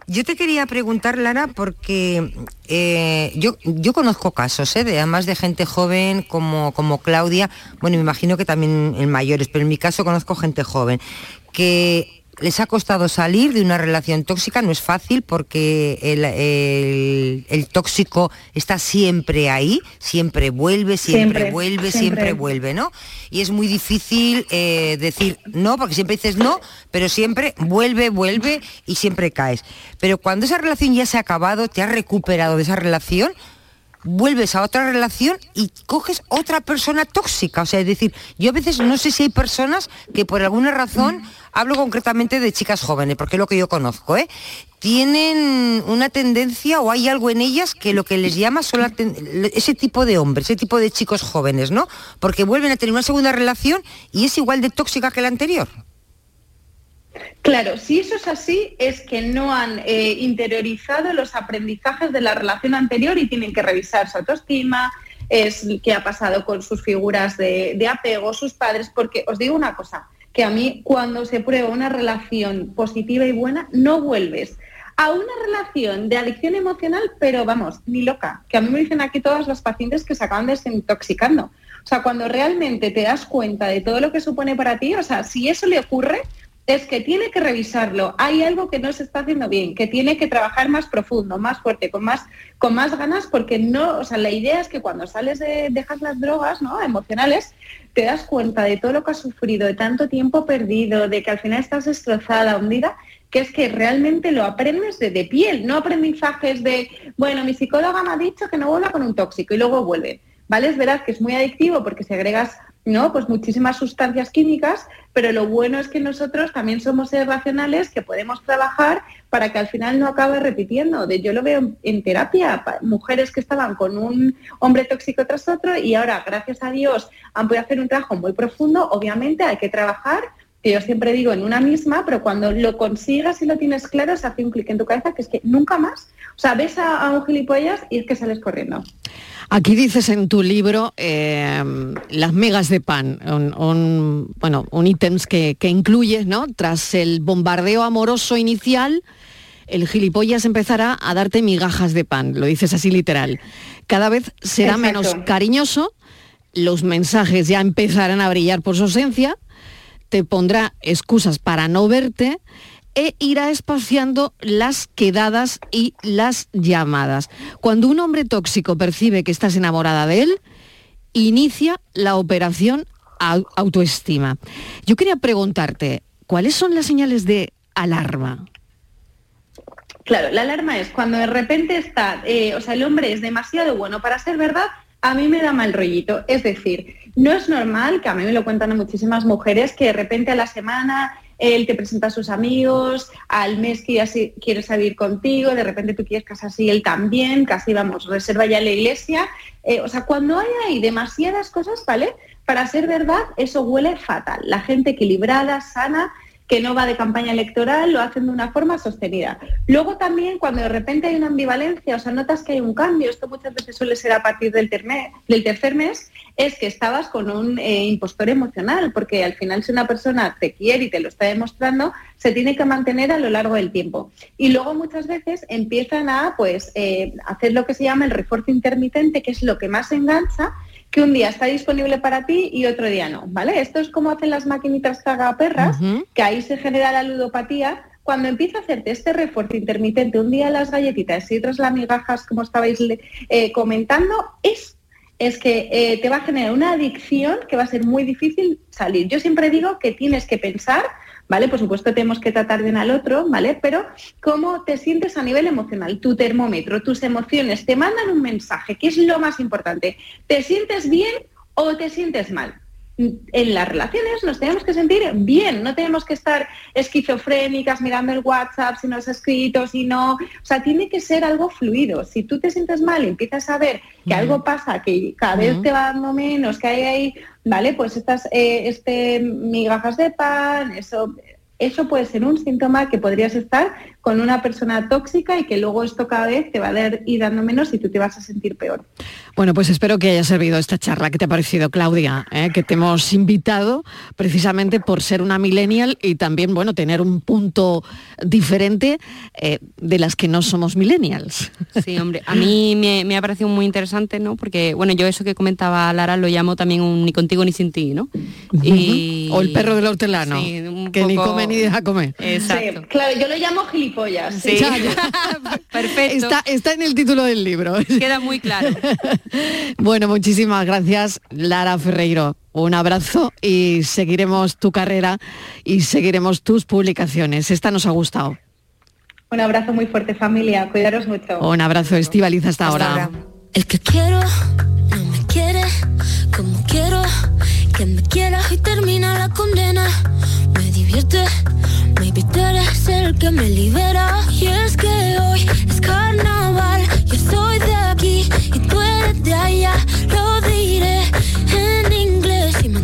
Yo te quería preguntar, Lara, porque eh, yo, yo conozco casos, ¿eh? de, además de gente joven como, como Claudia, bueno, me imagino que también en mayores, pero en mi caso conozco gente joven, que les ha costado salir de una relación tóxica, no es fácil porque el, el- el tóxico está siempre ahí, siempre vuelve, siempre, Siempre, vuelve, siempre. siempre vuelve, ¿no? Y es muy difícil eh, decir no, porque siempre dices no, pero siempre vuelve, vuelve y siempre caes. Pero cuando esa relación ya se ha acabado, te has recuperado de esa relación, vuelves a otra relación y coges otra persona tóxica. O sea, es decir, yo a veces no sé si hay personas que por alguna razón, hablo concretamente de chicas jóvenes, porque es lo que yo conozco, ¿eh? tienen una tendencia o hay algo en ellas que lo que les llama son ese tipo de hombres, ese tipo de chicos jóvenes, ¿no? Porque vuelven a tener una segunda relación y es igual de tóxica que la anterior. Claro, si eso es así, es que no han eh, interiorizado los aprendizajes de la relación anterior y tienen que revisar su autoestima, es qué ha pasado con sus figuras de, de apego, sus padres, porque os digo una cosa, que a mí cuando se prueba una relación positiva y buena, no vuelves a una relación de adicción emocional, pero vamos, ni loca, que a mí me dicen aquí todas las pacientes que se acaban desintoxicando. O sea, cuando realmente te das cuenta de todo lo que supone para ti, o sea, si eso le ocurre, es que tiene que revisarlo. Hay algo que no se está haciendo bien, que tiene que trabajar más profundo, más fuerte, con más, con más ganas, porque no, o sea, la idea es que cuando sales de, dejas las drogas, ¿no? Emocionales, te das cuenta de todo lo que has sufrido, de tanto tiempo perdido, de que al final estás destrozada, hundida, que es que realmente lo aprendes de, de piel, no aprendizajes de, bueno, mi psicóloga me ha dicho que no vuelva con un tóxico y luego vuelve. ¿Vale? Es verdad que es muy adictivo porque segregas ¿no? Pues muchísimas sustancias químicas, pero lo bueno es que nosotros también somos seres racionales que podemos trabajar para que al final no acabe repitiendo. De, yo lo veo en, terapia, mujeres que estaban con un hombre tóxico tras otro y ahora, gracias a Dios, han podido hacer un trabajo muy profundo. Obviamente hay que trabajar, que yo siempre digo, en una misma, pero cuando lo consigas y lo tienes claro, se hace un clic en tu cabeza que es que nunca más, o sea, ves a, a un gilipollas y es que sales corriendo. Aquí dices en tu libro eh, las migas de pan, un, un- bueno, un ítems que, que incluyes, ¿no? Tras el bombardeo amoroso inicial, el gilipollas empezará a darte migajas de pan, lo dices así literal. Cada vez será Exacto. menos cariñoso, los mensajes ya empezarán a brillar por su ausencia, te pondrá excusas para no verte e irá espaciando las quedadas y las llamadas. Cuando un hombre tóxico percibe que estás enamorada de él, inicia la operación au- autoestima. Yo quería preguntarte, ¿cuáles son las señales de alarma? Claro, la alarma es cuando de repente está, eh, o sea, el hombre es demasiado bueno para ser verdad, a mí me da mal rollito. Es decir, no es normal, que a mí me lo cuentan muchísimas mujeres, que de repente a la semana él te presenta a sus amigos, al mes que ya quiere salir contigo, de repente tú quieres casarse y él también, casi vamos, reserva ya la iglesia. Eh, o sea, cuando hay ahí demasiadas cosas, ¿vale? Para ser verdad, eso huele fatal. La gente equilibrada, sana, que no va de campaña electoral, lo hacen de una forma sostenida. Luego también cuando de repente hay una ambivalencia, o sea, notas que hay un cambio, esto muchas veces suele ser a partir del, tercer mes, es que estabas con un eh, impostor emocional, porque al final si una persona te quiere y te lo está demostrando, se tiene que mantener a lo largo del tiempo. Y luego muchas veces empiezan a pues eh, hacer lo que se llama el refuerzo intermitente, que es lo que más engancha, que un día está disponible para ti y otro día no, ¿vale? Esto es como hacen las maquinitas perras, que ahí se genera la ludopatía. Cuando empieza a hacerte este refuerzo intermitente, un día las galletitas y otras las migajas, como estabais eh, comentando, es, es que eh, te va a generar una adicción que va a ser muy difícil salir. Yo siempre digo que tienes que pensar, ¿vale? Por supuesto tenemos que tratar bien al otro, ¿vale? Pero cómo te sientes a nivel emocional, tu termómetro, tus emociones, te mandan un mensaje, que es lo más importante. ¿Te sientes bien o te sientes mal. En las relaciones nos tenemos que sentir bien, no tenemos que estar esquizofrénicas mirando el WhatsApp si no has escrito, si no, o sea, tiene que ser algo fluido. Si tú te sientes mal y empiezas a ver que algo pasa, que cada vez te va dando menos, que hay ahí, vale, pues estas eh, este migajas de pan, eso eso puede ser un síntoma que podrías estar con una persona tóxica y que luego esto cada vez te va a dar, ir dando menos y tú te vas a sentir peor. Bueno, pues espero que haya servido esta charla. ¿Qué te ha parecido, Claudia? ¿Eh? Que te hemos invitado precisamente por ser una millennial y también, bueno, tener un punto diferente eh, de las que no somos millennials. Sí, hombre, a mí me, ha parecido muy interesante, ¿no? Porque, bueno, yo eso que comentaba Lara lo llamo también un ni contigo ni sin ti, ¿no? O el perro del hortelano, que ni come ni deja comer. Exacto. claro, yo lo llamo gilipollas. Sí. Perfecto. Está, está en el título del libro. Queda muy claro. bueno, muchísimas gracias, Lara Ferreiro. Un abrazo y seguiremos tu carrera y seguiremos tus publicaciones. Esta nos ha gustado. Un abrazo muy fuerte, familia. Cuidaros mucho. Un abrazo, Estivaliza, hasta, ahora. El que quiero no me quiere como quiero que me quiera y termina la condena. Me divierte, maybe tú eres el que me libera. Y es que hoy es carnaval, yo soy de aquí y tú eres de allá. Lo diré en inglés y me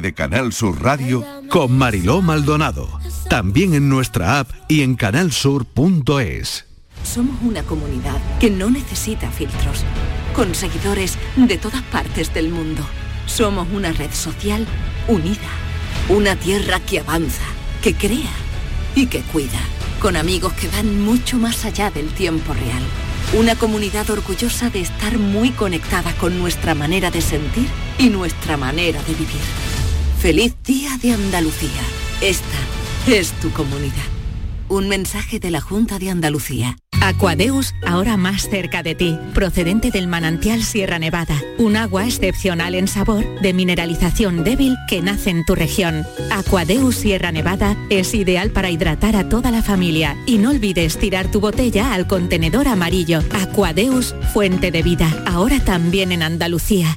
de Canal Sur Radio con Mariló Maldonado. También en nuestra app y en canalsur.es. Somos una comunidad que no necesita filtros, con seguidores de todas partes del mundo. Somos una red social unida, una tierra que avanza, que crea y que cuida, con amigos que van mucho más allá del tiempo real. Una comunidad orgullosa de estar muy conectada con nuestra manera de sentir y nuestra manera de vivir. Feliz Día de Andalucía. Esta es tu comunidad. Un mensaje de la Junta de Andalucía. Aquadeus, ahora más cerca de ti, procedente del manantial Sierra Nevada, un agua excepcional en sabor, de mineralización débil que nace en tu región. Aquadeus Sierra Nevada es ideal para hidratar a toda la familia y no olvides tirar tu botella al contenedor amarillo. Aquadeus, fuente de vida, ahora también en Andalucía.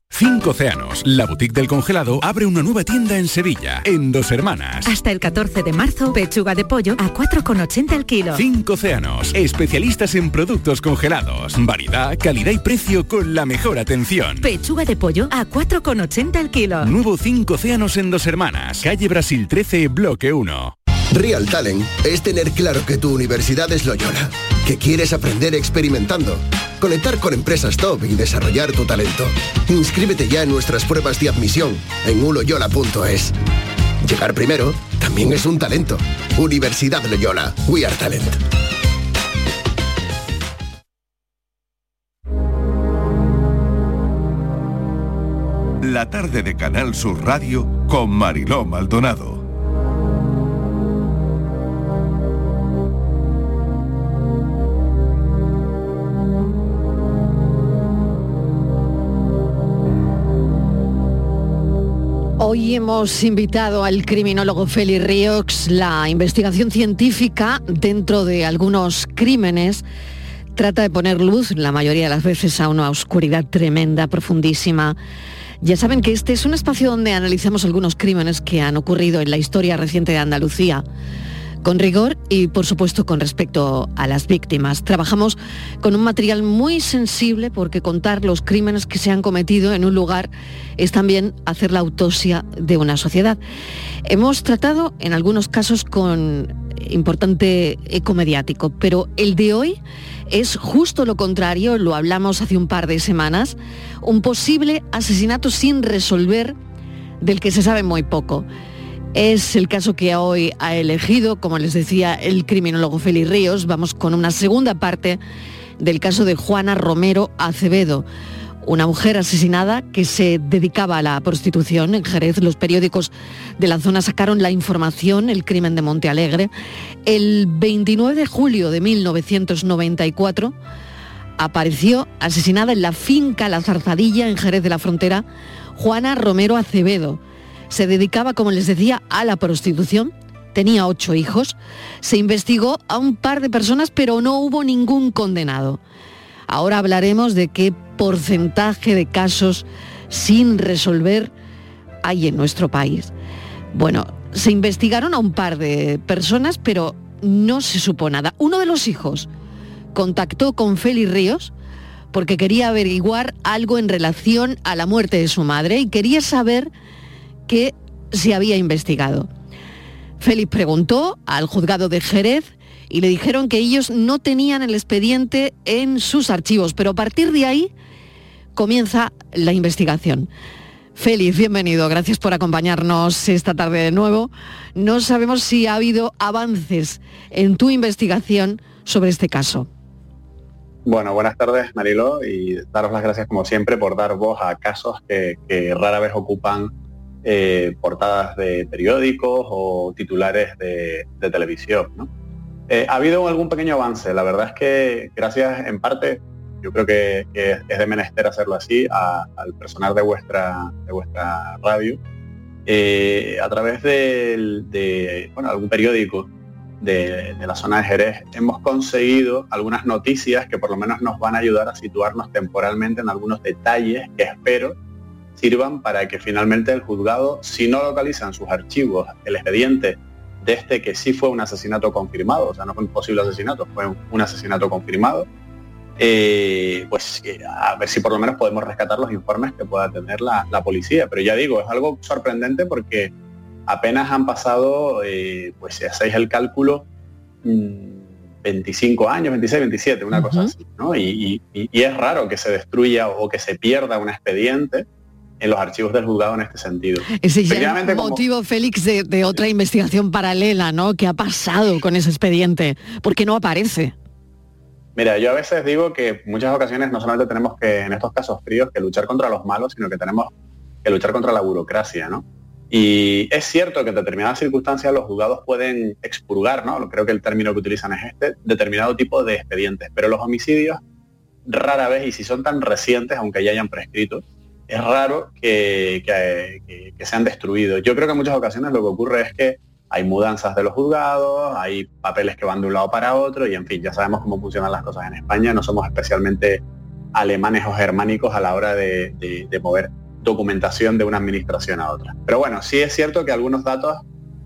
Cinco Océanos, la boutique del congelado, abre una nueva tienda en Sevilla, en Dos Hermanas. Hasta el 14 de marzo, pechuga de pollo a 4,80 el kilo. Cinco Océanos, especialistas en productos congelados. Variedad, calidad y precio con la mejor atención. Pechuga de pollo a 4,80 el kilo. Nuevo Cinco Océanos en Dos Hermanas, calle Brasil 13, bloque 1. Real Talent es tener claro que tu universidad es Loyola, que quieres aprender experimentando, conectar con empresas top y desarrollar tu talento. Inscríbete ya en nuestras pruebas de admisión en uloyola.es. Llegar primero también es un talento. Universidad Loyola, We Are Talent. La tarde de Canal Sur Radio con Mariló Maldonado. Hoy hemos invitado al criminólogo Feli Ríos. La investigación científica dentro de algunos crímenes trata de poner luz, la mayoría de las veces, a una oscuridad tremenda, profundísima. Ya saben que este es un espacio donde analizamos algunos crímenes que han ocurrido en la historia reciente de Andalucía con rigor y por supuesto con respecto a las víctimas. Trabajamos con un material muy sensible porque contar los crímenes que se han cometido en un lugar es también hacer la autopsia de una sociedad. Hemos tratado en algunos casos con importante eco mediático, pero el de hoy es justo lo contrario, lo hablamos hace un par de semanas, un posible asesinato sin resolver del que se sabe muy poco. Es el caso que hoy ha elegido, como les decía, el criminólogo Félix Ríos. Vamos con una segunda parte del caso de Juana Romero Acevedo, una mujer asesinada que se dedicaba a la prostitución en Jerez. Los periódicos de la zona sacaron la información, el crimen de Montealegre. El 29 de julio de 1994 apareció asesinada en la finca La Zarzadilla en Jerez de la Frontera Juana Romero Acevedo se dedicaba, como les decía, a la prostitución, tenía ocho hijos, se investigó a un par de personas, pero no hubo ningún condenado. Ahora hablaremos de qué porcentaje de casos sin resolver hay en nuestro país. Bueno, se investigaron a un par de personas, pero no se supo nada. Uno de los hijos contactó con Félix Ríos porque quería averiguar algo en relación a la muerte de su madre y quería saber que se había investigado. Félix preguntó al juzgado de Jerez y le dijeron que ellos no tenían el expediente en sus archivos, pero a partir de ahí comienza la investigación. Félix, bienvenido, gracias por acompañarnos esta tarde de nuevo. No sabemos si ha habido avances en tu investigación sobre este caso. Bueno, buenas tardes, Marilo, y daros las gracias como siempre por dar voz a casos que, que rara vez ocupan eh, portadas de periódicos o titulares de, televisión. Eh, ha habido algún pequeño avance, la verdad es que gracias en parte, yo creo que, es de menester hacerlo así, al personal de vuestra, de vuestra radio, eh, a través de, algún periódico de, de, la zona de Jerez, hemos conseguido algunas noticias que por lo menos nos van a ayudar a situarnos temporalmente en algunos detalles que espero sirvan para que finalmente el juzgado, si no localizan sus archivos, el expediente de este que sí fue un asesinato confirmado, o sea, no fue un posible asesinato, fue un, asesinato confirmado, eh, pues eh, a ver si por lo menos podemos rescatar los informes que pueda tener la, la policía. Pero ya digo, es algo sorprendente porque apenas han pasado, eh, pues si hacéis el cálculo, mm, 25 años, 26, 27, una cosa así, ¿no? Y, y- y es raro que se destruya o que se pierda un expediente en los archivos del juzgado en este sentido. Ese ya como- motivo, Félix, de, de otra investigación paralela, ¿no? ¿Qué ha pasado con ese expediente? ¿Por qué no aparece? Mira, yo a veces digo que muchas ocasiones no solamente tenemos que, en estos casos fríos, que luchar contra los malos, sino que tenemos que luchar contra la burocracia, ¿no? Y es cierto que en determinadas circunstancias los juzgados pueden expurgar, ¿no? Creo que el término que utilizan es este, determinado tipo de expedientes, pero los homicidios rara vez, y si son tan recientes, aunque ya hayan prescrito, es raro que, que- que- que sean destruidos. Yo creo que en muchas ocasiones lo que ocurre es que hay mudanzas de los juzgados, hay papeles que van de un lado para otro y en fin, ya sabemos cómo funcionan las cosas en España, no somos especialmente alemanes o germánicos a la hora de, de- de mover documentación de una administración a otra. Pero bueno, sí es cierto que algunos datos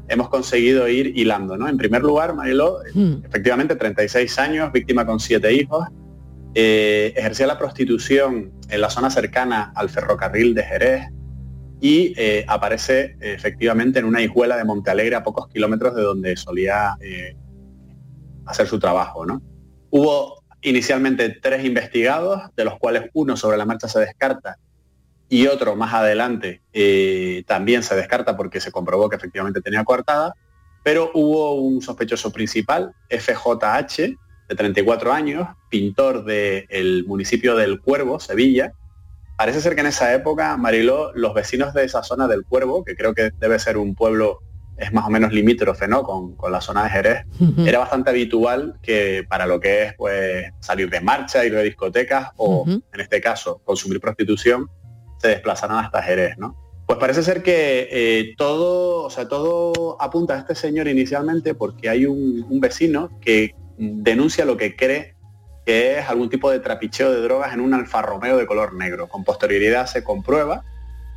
hemos conseguido ir hilando, ¿no? En primer lugar, Mariló, efectivamente 36 años, víctima con siete hijos, eh, ejercía la prostitución en la zona cercana al ferrocarril de Jerez y eh, aparece efectivamente en una hijuela de Montealegre a pocos kilómetros de donde solía eh, hacer su trabajo. ¿no? Hubo inicialmente tres investigados, de los cuales uno sobre la marcha se descarta y otro más adelante también se descarta porque se comprobó que efectivamente tenía coartada, pero hubo un sospechoso principal, FJH, de 34 años, pintor del municipio del Cuervo, Sevilla. Parece ser que en esa época, Mariló, los vecinos de esa zona del Cuervo, que creo que debe ser un pueblo, es más o menos limítrofe, ¿no? Con, con la zona de Jerez, era bastante habitual que para lo que es pues salir de marcha, ir de discotecas o, en este caso, consumir prostitución, se desplazaran hasta Jerez, ¿no? Pues parece ser que eh, todo, o sea, todo apunta a este señor inicialmente porque hay un, un vecino que denuncia lo que cree que es algún tipo de trapicheo de drogas en un Alfa Romeo de color negro. Con posterioridad se comprueba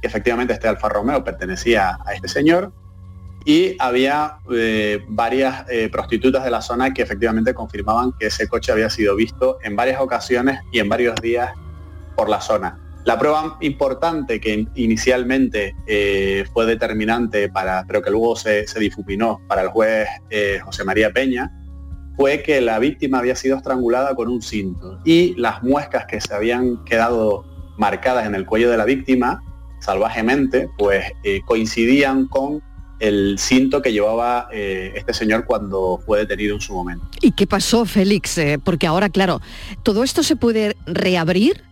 que efectivamente este Alfa Romeo pertenecía a este señor y había eh, varias eh, prostitutas de la zona que efectivamente confirmaban que ese coche había sido visto en varias ocasiones y en varios días por la zona. La prueba importante que in- inicialmente eh, fue determinante para, pero que luego se, difuminó para el juez José María Peña, fue que la víctima había sido estrangulada con un cinto y las muescas que se habían quedado marcadas en el cuello de la víctima salvajemente, pues eh, coincidían con el cinto que llevaba eh, este señor cuando fue detenido en su momento. ¿Y qué pasó, Félix? Eh, porque ahora, claro, todo esto se puede reabrir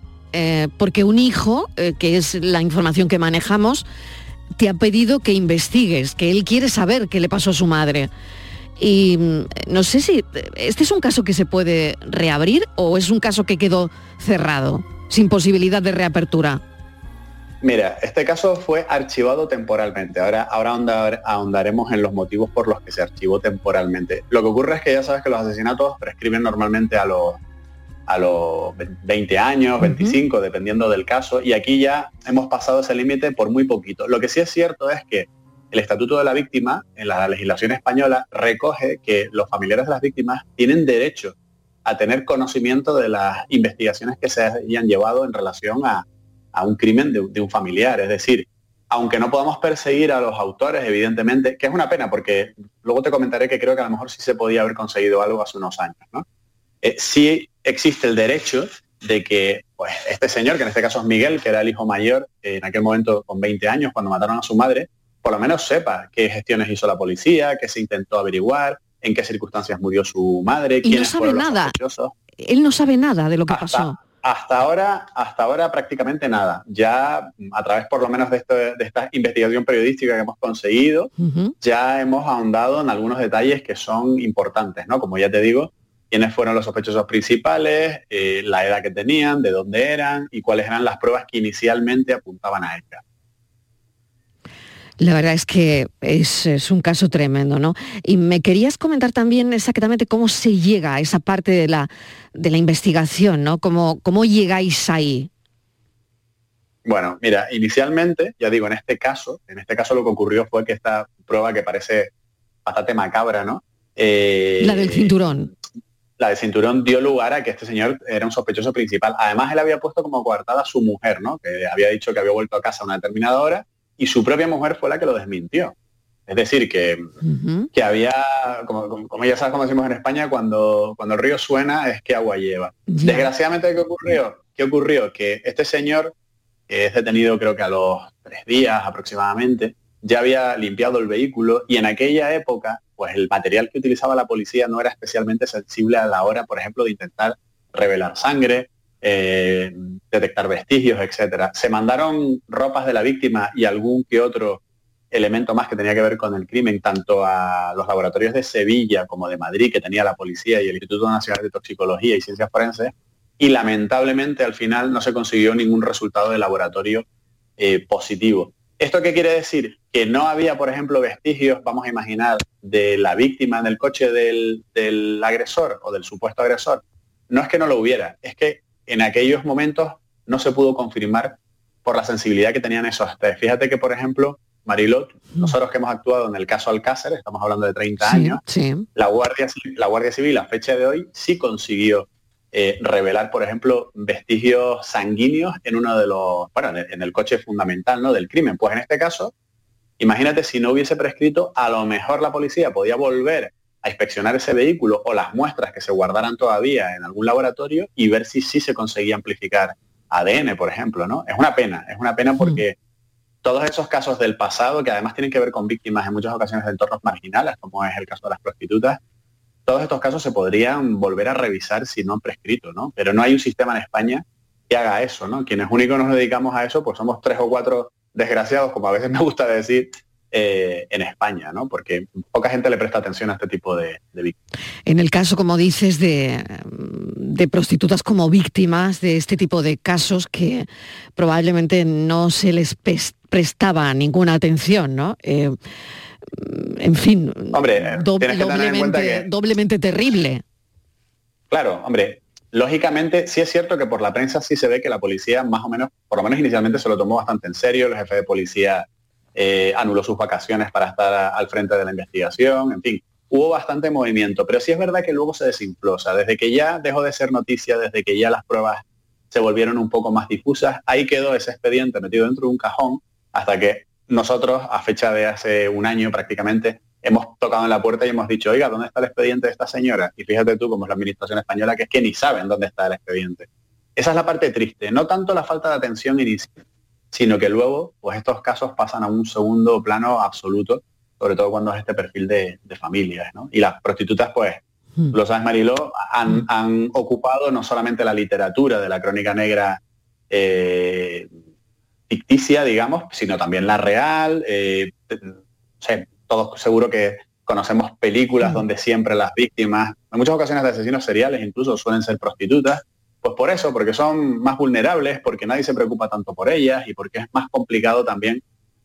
porque un hijo, que es la información que manejamos, te ha pedido que investigues, que él quiere saber qué le pasó a su madre. Y mm, no sé si este es un caso que se puede reabrir o es un caso que quedó cerrado, sin posibilidad de reapertura. Mira, este caso fue archivado temporalmente. Ahora, ahora ahondar- ahondaremos en los motivos por los que se archivó temporalmente. Lo que ocurre es que ya sabes que los asesinatos prescriben normalmente a los a los 20 años, 25, dependiendo del caso, y aquí ya hemos pasado ese límite por muy poquito. Lo que sí es cierto es que el Estatuto de la Víctima, en la legislación española, recoge que los familiares de las víctimas tienen derecho a tener conocimiento de las investigaciones que se hayan llevado en relación a, a un crimen de, un familiar. Es decir, aunque no podamos perseguir a los autores, evidentemente, que es una pena, porque luego te comentaré que creo que a lo mejor sí se podía haber conseguido algo hace unos años, ¿no? Eh, sí existe el derecho de que pues, este señor, que en este caso es Miguel, que era el hijo mayor, eh, en aquel momento con 20 años, cuando mataron a su madre, por lo menos sepa qué gestiones hizo la policía, qué se intentó averiguar, en qué circunstancias murió su madre, Y no sabe fueron los nada. sospechosos. Él no sabe nada de lo que pasó. Hasta ahora, hasta ahora prácticamente nada. Ya a través por lo menos de, esto- de esta investigación periodística que hemos conseguido, ya hemos ahondado en algunos detalles que son importantes, ¿no? Como ya te digo, quiénes fueron los sospechosos principales, eh, la edad que tenían, de dónde eran y cuáles eran las pruebas que inicialmente apuntaban a ella. La verdad es que es, es un caso tremendo, ¿no? Y me querías comentar también exactamente cómo se llega a esa parte de la, de la investigación, ¿no? Cómo, cómo llegáis ahí. Bueno, mira, inicialmente, ya digo, en este caso, en este caso lo que ocurrió fue que esta prueba que parece bastante macabra, ¿no? Eh, La del cinturón. la del cinturón dio lugar a que este señor era un sospechoso principal. Además, él había puesto como coartada a su mujer, ¿no? Que había dicho que había vuelto a casa a una determinada hora y su propia mujer fue la que lo desmintió. Es decir, que, que había, como, como- ya sabes, como decimos en España, cuando, cuando el río suena es que agua lleva. Desgraciadamente, ¿qué ocurrió? ¿Qué ocurrió? Que este señor, que es detenido creo que a los tres días aproximadamente, ya había limpiado el vehículo y en aquella época, pues el material que utilizaba la policía no era especialmente sensible a la hora, por ejemplo, de intentar revelar sangre, eh, detectar vestigios, etcétera. Se mandaron ropas de la víctima y algún que otro elemento más que tenía que ver con el crimen, tanto a los laboratorios de Sevilla como de Madrid, que tenía la policía y el Instituto Nacional de Toxicología y Ciencias Forenses, y lamentablemente al final no se consiguió ningún resultado de laboratorio eh, positivo. ¿Esto qué quiere decir? Que no había, por ejemplo, vestigios, vamos a imaginar, de la víctima en el coche del, del agresor o del supuesto agresor. No es que no lo hubiera, es que en aquellos momentos no se pudo confirmar por la sensibilidad que tenían esos test. Fíjate que, por ejemplo, Marilot, nosotros que hemos actuado en el caso Alcácer, estamos hablando de 30 años, Sí. la Guardia, la Guardia Civil a fecha de hoy sí consiguió eh, revelar, por ejemplo, vestigios sanguíneos en uno de los, bueno, en el, en el coche fundamental ¿no? del crimen. Pues en este caso, imagínate si no hubiese prescrito, a lo mejor la policía podía volver a inspeccionar ese vehículo o las muestras que se guardaran todavía en algún laboratorio y ver si sí se conseguía amplificar ADN, por ejemplo, ¿no? Es una pena, es una pena porque todos esos casos del pasado, que además tienen que ver con víctimas en muchas ocasiones de entornos marginales, como es el caso de las prostitutas, todos estos casos se podrían volver a revisar si no han prescrito, ¿no? Pero no hay un sistema en España que haga eso, ¿no? Quienes únicos nos dedicamos a eso, pues somos tres o cuatro desgraciados, como a veces me gusta decir, eh, en España, ¿no? Porque poca gente le presta atención a este tipo de, de víctimas. En el caso, como dices, de, de prostitutas como víctimas de este tipo de casos que probablemente no se les prestaba ninguna atención, ¿no? Eh, en fin, Hombre, eh, doble- que doblemente, que doblemente terrible. Claro, hombre, lógicamente sí es cierto que por la prensa sí se ve que la policía más o menos, por lo menos inicialmente se lo tomó bastante en serio, el jefe de policía eh, anuló sus vacaciones para estar al frente de la investigación, en fin, hubo bastante movimiento, pero sí es verdad que luego se desinfló, desde que ya dejó de ser noticia, desde que ya las pruebas se volvieron un poco más difusas, ahí quedó ese expediente metido dentro de un cajón hasta que nosotros, a fecha de hace un año prácticamente, hemos tocado en la puerta y hemos dicho, oiga, ¿dónde está el expediente de esta señora? Y fíjate tú, como es la administración española, que es que ni saben dónde está el expediente. Esa es la parte triste, no tanto la falta de atención inicial, sino que luego, pues estos casos pasan a un segundo plano absoluto, sobre todo cuando es este perfil de, de familias, ¿no? Y las prostitutas, pues, lo sabes, Mariló, han, han ocupado no solamente la literatura de la crónica negra eh, ficticia, digamos, sino también la real. eh, todos seguro que conocemos películas donde siempre las víctimas, en muchas ocasiones de asesinos seriales incluso suelen ser prostitutas. Pues por eso, porque son más vulnerables, porque nadie se preocupa tanto por ellas y porque es más complicado también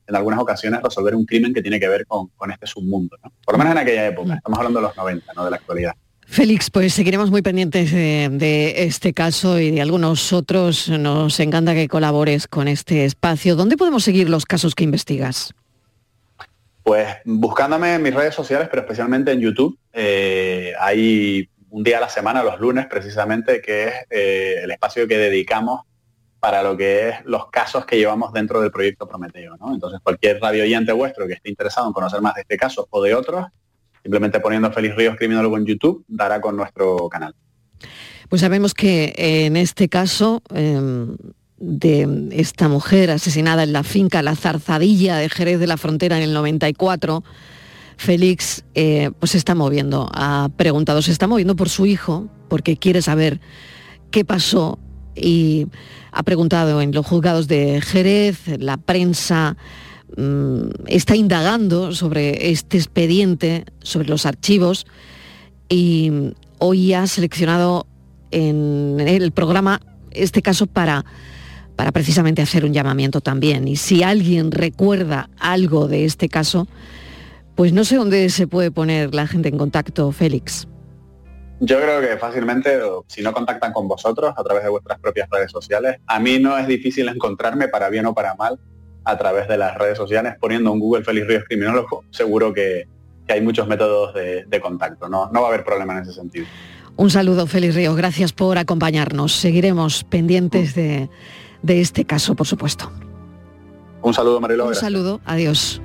en algunas ocasiones resolver un crimen que tiene que ver con, con este submundo. ¿no? Por lo menos en aquella época, estamos hablando de los 90, no de la actualidad. Félix, pues seguiremos muy pendientes de, de este caso y de algunos otros. Nos encanta que colabores con este espacio. ¿Dónde podemos seguir los casos que investigas? Pues buscándome en mis redes sociales, pero especialmente en YouTube, eh, hay un día a la semana, los lunes precisamente, que es eh, el espacio que dedicamos para lo que es los casos que llevamos dentro del proyecto Prometeo. ¿no? Entonces, cualquier radio oyente vuestro que esté interesado en conocer más de este caso o de otros, simplemente poniendo Félix Ríos Criminólogo en YouTube, dará con nuestro canal. Pues sabemos que en este caso eh, de esta mujer asesinada en la finca La Zarzadilla de Jerez de la Frontera en el 94, Félix eh, pues se está moviendo, ha preguntado, se está moviendo por su hijo, porque quiere saber qué pasó y ha preguntado en los juzgados de Jerez, la prensa mm, está indagando sobre este expediente, sobre los archivos y hoy ha seleccionado en el programa este caso para, para precisamente hacer un llamamiento también. Y si alguien recuerda algo de este caso, pues no sé dónde se puede poner la gente en contacto, Félix. Yo creo que fácilmente, si no contactan con vosotros a través de vuestras propias redes sociales, a mí no es difícil encontrarme para bien o para mal a través de las redes sociales, poniendo un Google Félix Ríos Criminólogo, seguro que, que hay muchos métodos de, de contacto. No, no va a haber problema en ese sentido. Un saludo, Félix Río. Gracias por acompañarnos. Seguiremos pendientes de, de este caso, por supuesto. Un saludo, Mariló. Un gracias. saludo. Adiós.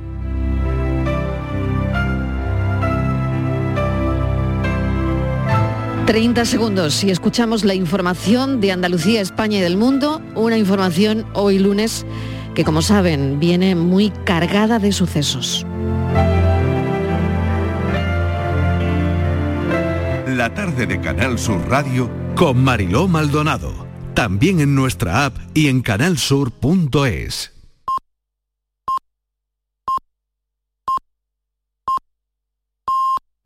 Treinta segundos y escuchamos la información de Andalucía, España y del mundo. Una información hoy lunes que, como saben, viene muy cargada de sucesos. La tarde de Canal Sur Radio con Mariló Maldonado. También en nuestra app y en canalsur.es.